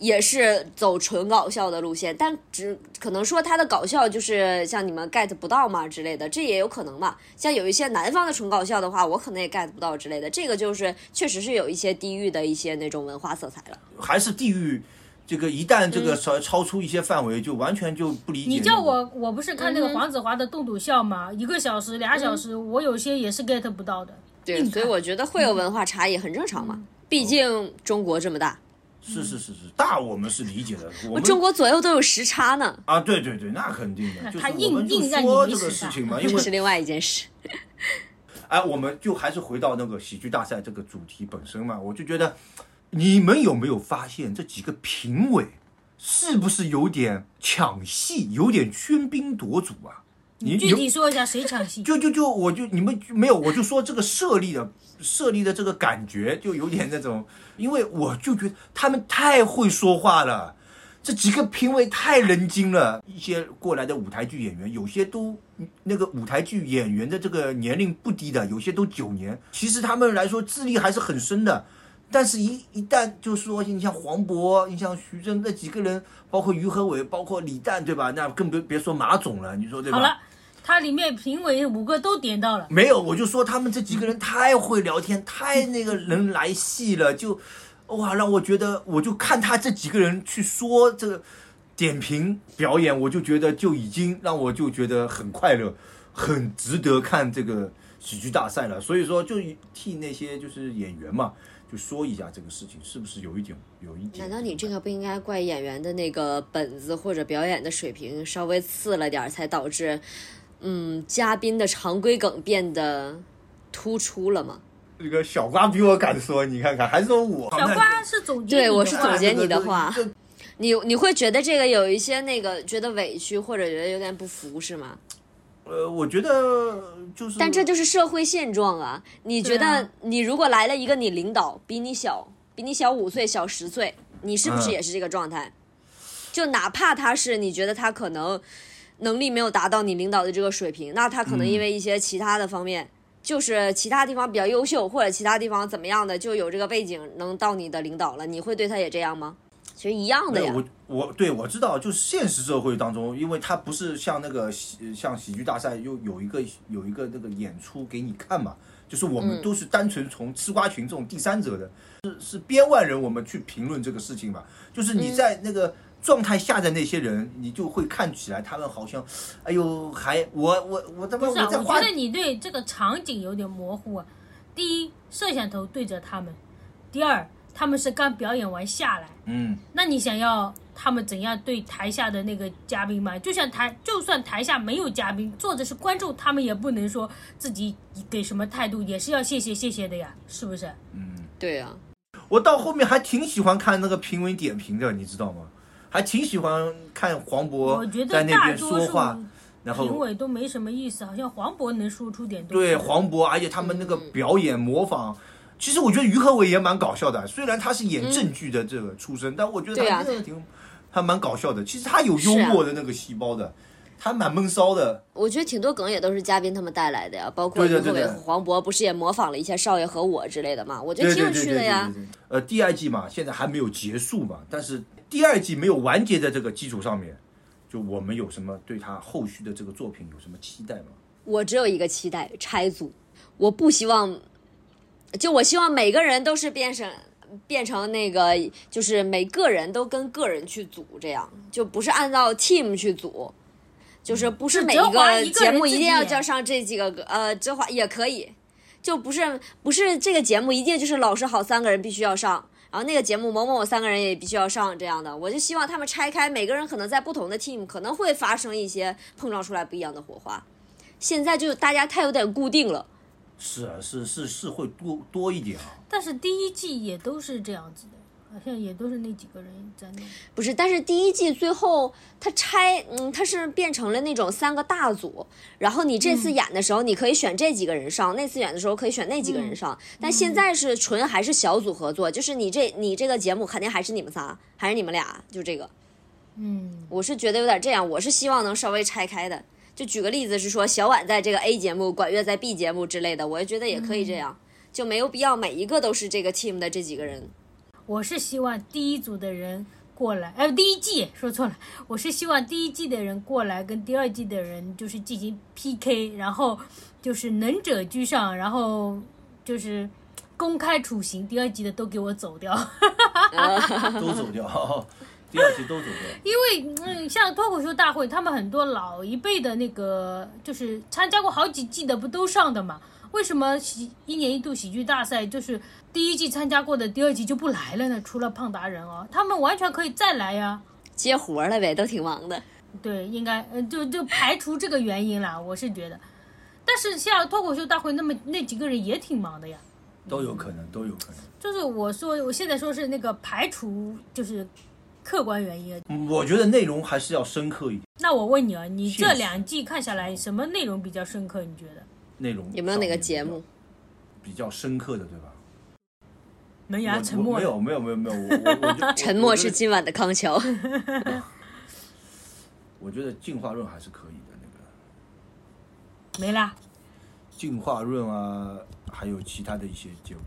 也是走纯搞笑的路线，但只可能说他的搞笑就是像你们 get 不到嘛之类的，这也有可能嘛。像有一些南方的纯搞笑的话，我可能也 get 不到之类的。这个就是确实是有一些地域的一些那种文化色彩了。还是地域，这个一旦这个超超出一些范围，就完全就不理解。你叫我，我不是看那个黄子华的动笃笑吗，一个小时、俩小时，我有些也是 get 不到的。对，所以我觉得会有文化差异，很正常嘛。毕竟中国这么大。是是是是，大我们是理解的。我们中国左右都有时差呢。啊，对对对，那肯定的。他硬硬让说这个事情嘛，因为 是另外一件事。哎，我们就还是回到那个喜剧大赛这个主题本身嘛。我就觉得，你们有没有发现这几个评委是不是有点抢戏，有点喧宾夺主啊？你具体说一下谁抢戏？就就就我就你们没有，我就说这个设立的设立的这个感觉就有点那种，因为我就觉得他们太会说话了，这几个评委太人精了。一些过来的舞台剧演员，有些都那个舞台剧演员的这个年龄不低的，有些都九年。其实他们来说资历还是很深的。但是，一一旦就说你像黄渤，你像徐峥那几个人，包括于和伟，包括李诞，对吧？那更别别说马总了，你说对吧？好了，他里面评委五个都点到了。没有，我就说他们这几个人太会聊天，太那个人来戏了，就哇，让我觉得，我就看他这几个人去说这个点评表演，我就觉得就已经让我就觉得很快乐，很值得看这个喜剧大赛了。所以说，就替那些就是演员嘛。就说一下这个事情是不是有一点有一点？难道你这个不应该怪演员的那个本子或者表演的水平稍微次了点，才导致，嗯，嘉宾的常规梗变得突出了吗？这个小瓜比我敢说，你看看，还说我小瓜是总结，对我是总结你的话，你你会觉得这个有一些那个觉得委屈或者觉得有点不服是吗？呃，我觉得就是，但这就是社会现状啊！你觉得你如果来了一个你领导比你小，比你小五岁、小十岁，你是不是也是这个状态？就哪怕他是你觉得他可能能力没有达到你领导的这个水平，那他可能因为一些其他的方面，就是其他地方比较优秀，或者其他地方怎么样的，就有这个背景能到你的领导了，你会对他也这样吗？其实一样的呀。我我对我知道，就是现实社会当中，因为他不是像那个喜像喜剧大赛又有一个有一个那个演出给你看嘛，就是我们都是单纯从吃瓜群众第三者的，是是编外人，我们去评论这个事情嘛。就是你在那个状态下的那些人，你就会看起来他们好像，哎呦，还我我我他妈我在画。我觉得你对这个场景有点模糊啊。第一，摄像头对着他们；第二。他们是刚表演完下来，嗯，那你想要他们怎样对台下的那个嘉宾吗？就像台，就算台下没有嘉宾，坐着是观众，他们也不能说自己给什么态度，也是要谢谢谢谢的呀，是不是？嗯，对呀。我到后面还挺喜欢看那个评委点评的，你知道吗？还挺喜欢看黄渤在那边说话，然后评委都没什么意思，好像黄渤能说出点。对黄渤，而且他们那个表演模仿。其实我觉得于和伟也蛮搞笑的，虽然他是演正剧的这个出身，但我觉得他真的挺还蛮搞笑的。其实他有幽默的那个细胞的，他蛮闷骚的。我觉得挺多梗也都是嘉宾他们带来的呀，包括于和伟黄渤不是也模仿了一下少爷和我之类的嘛？我觉得挺有趣的呀。呃，第二季嘛，现在还没有结束嘛，但是第二季没有完结的这个基础上面，就我们有什么对他后续的这个作品有什么期待吗？我只有一个期待，拆组。我不希望，就我希望每个人都是变成变成那个，就是每个人都跟个人去组，这样就不是按照 team 去组，就是不是每一个节目一定要叫上这几个呃，这话也可以，就不是不是这个节目一定就是老师好三个人必须要上，然后那个节目某某某三个人也必须要上这样的，我就希望他们拆开，每个人可能在不同的 team 可能会发生一些碰撞出来不一样的火花，现在就大家太有点固定了。是啊，是是是会多多一点啊。但是第一季也都是这样子的，好像也都是那几个人在那。不是，但是第一季最后他拆，嗯，他是变成了那种三个大组，然后你这次演的时候，你可以选这几个人上，那次演的时候可以选那几个人上。但现在是纯还是小组合作，就是你这你这个节目肯定还是你们仨，还是你们俩，就这个。嗯，我是觉得有点这样，我是希望能稍微拆开的。就举个例子是说，小婉在这个 A 节目，管乐在 B 节目之类的，我也觉得也可以这样，就没有必要每一个都是这个 team 的这几个人。我是希望第一组的人过来，哎，第一季说错了，我是希望第一季的人过来跟第二季的人就是进行 PK，然后就是能者居上，然后就是公开处刑，第二季的都给我走掉，都走掉。第二季都走掉，因为嗯，像脱口秀大会，他们很多老一辈的那个，就是参加过好几季的，不都上的嘛？为什么喜一年一度喜剧大赛就是第一季参加过的，第二季就不来了呢？除了胖达人哦，他们完全可以再来呀，接活了呗，都挺忙的。对，应该呃，就就排除这个原因啦，我是觉得。但是像脱口秀大会那么那几个人也挺忙的呀，都有可能，都有可能。就是我说，我现在说是那个排除，就是。客观原因，我觉得内容还是要深刻一点。那我问你啊，你这两季看下来，什么内容比较深刻？你觉得？内容有没有哪个节目比较深刻的，对吧？门牙沉默。没有，没有，没有，没有。我 沉默是今晚的康桥。我觉得进化论还是可以的，那个。没啦。进化论啊，还有其他的一些节目。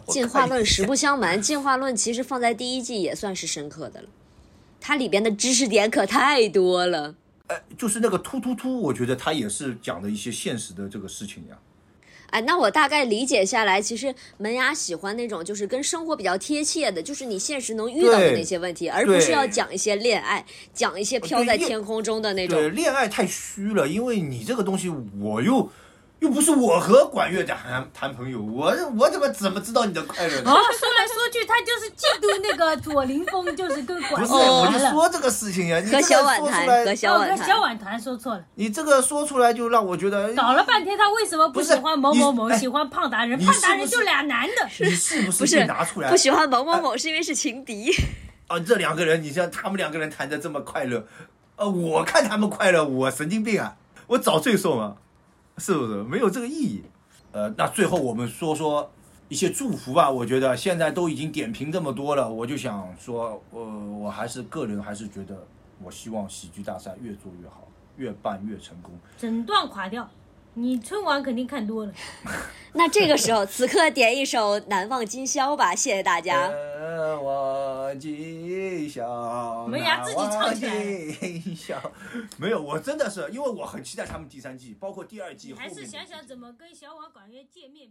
进化论实不相瞒，进化论其实放在第一季也算是深刻的了，它里边的知识点可太多了。哎，就是那个突突突，我觉得他也是讲的一些现实的这个事情呀。哎，那我大概理解下来，其实门牙喜欢那种就是跟生活比较贴切的，就是你现实能遇到的那些问题，而不是要讲一些恋爱，讲一些飘在天空中的那种。对，恋爱太虚了，因为你这个东西我又。又不是我和管乐谈谈朋友，我我怎么怎么知道你的快乐呢？哦，说来说去，他就是嫉妒那个左凌峰，就是跟管乐。不是，我就说这个事情呀，你和小婉谈，和小婉谈，小婉谈说错了。你这个说出来就让我觉得搞了半天，他为什么不喜欢某某某，喜欢胖达人？胖达人就俩男的，你是不是拿出来？不喜欢某某某是因为是情敌。啊，这两个人，你像他们两个人谈的这么快乐，呃，我看他们快乐，我神经病啊，我找罪受吗？是不是没有这个意义？呃，那最后我们说说一些祝福吧。我觉得现在都已经点评这么多了，我就想说，呃，我还是个人还是觉得，我希望喜剧大赛越做越好，越办越成功，整段垮掉。你春晚肯定看多了，那这个时候，此刻点一首《难忘今宵》吧，谢谢大家。难忘今宵，门牙自己唱起来。没有，我真的是，因为我很期待他们第三季，包括第二季。还是想想怎么跟小婉管乐见面。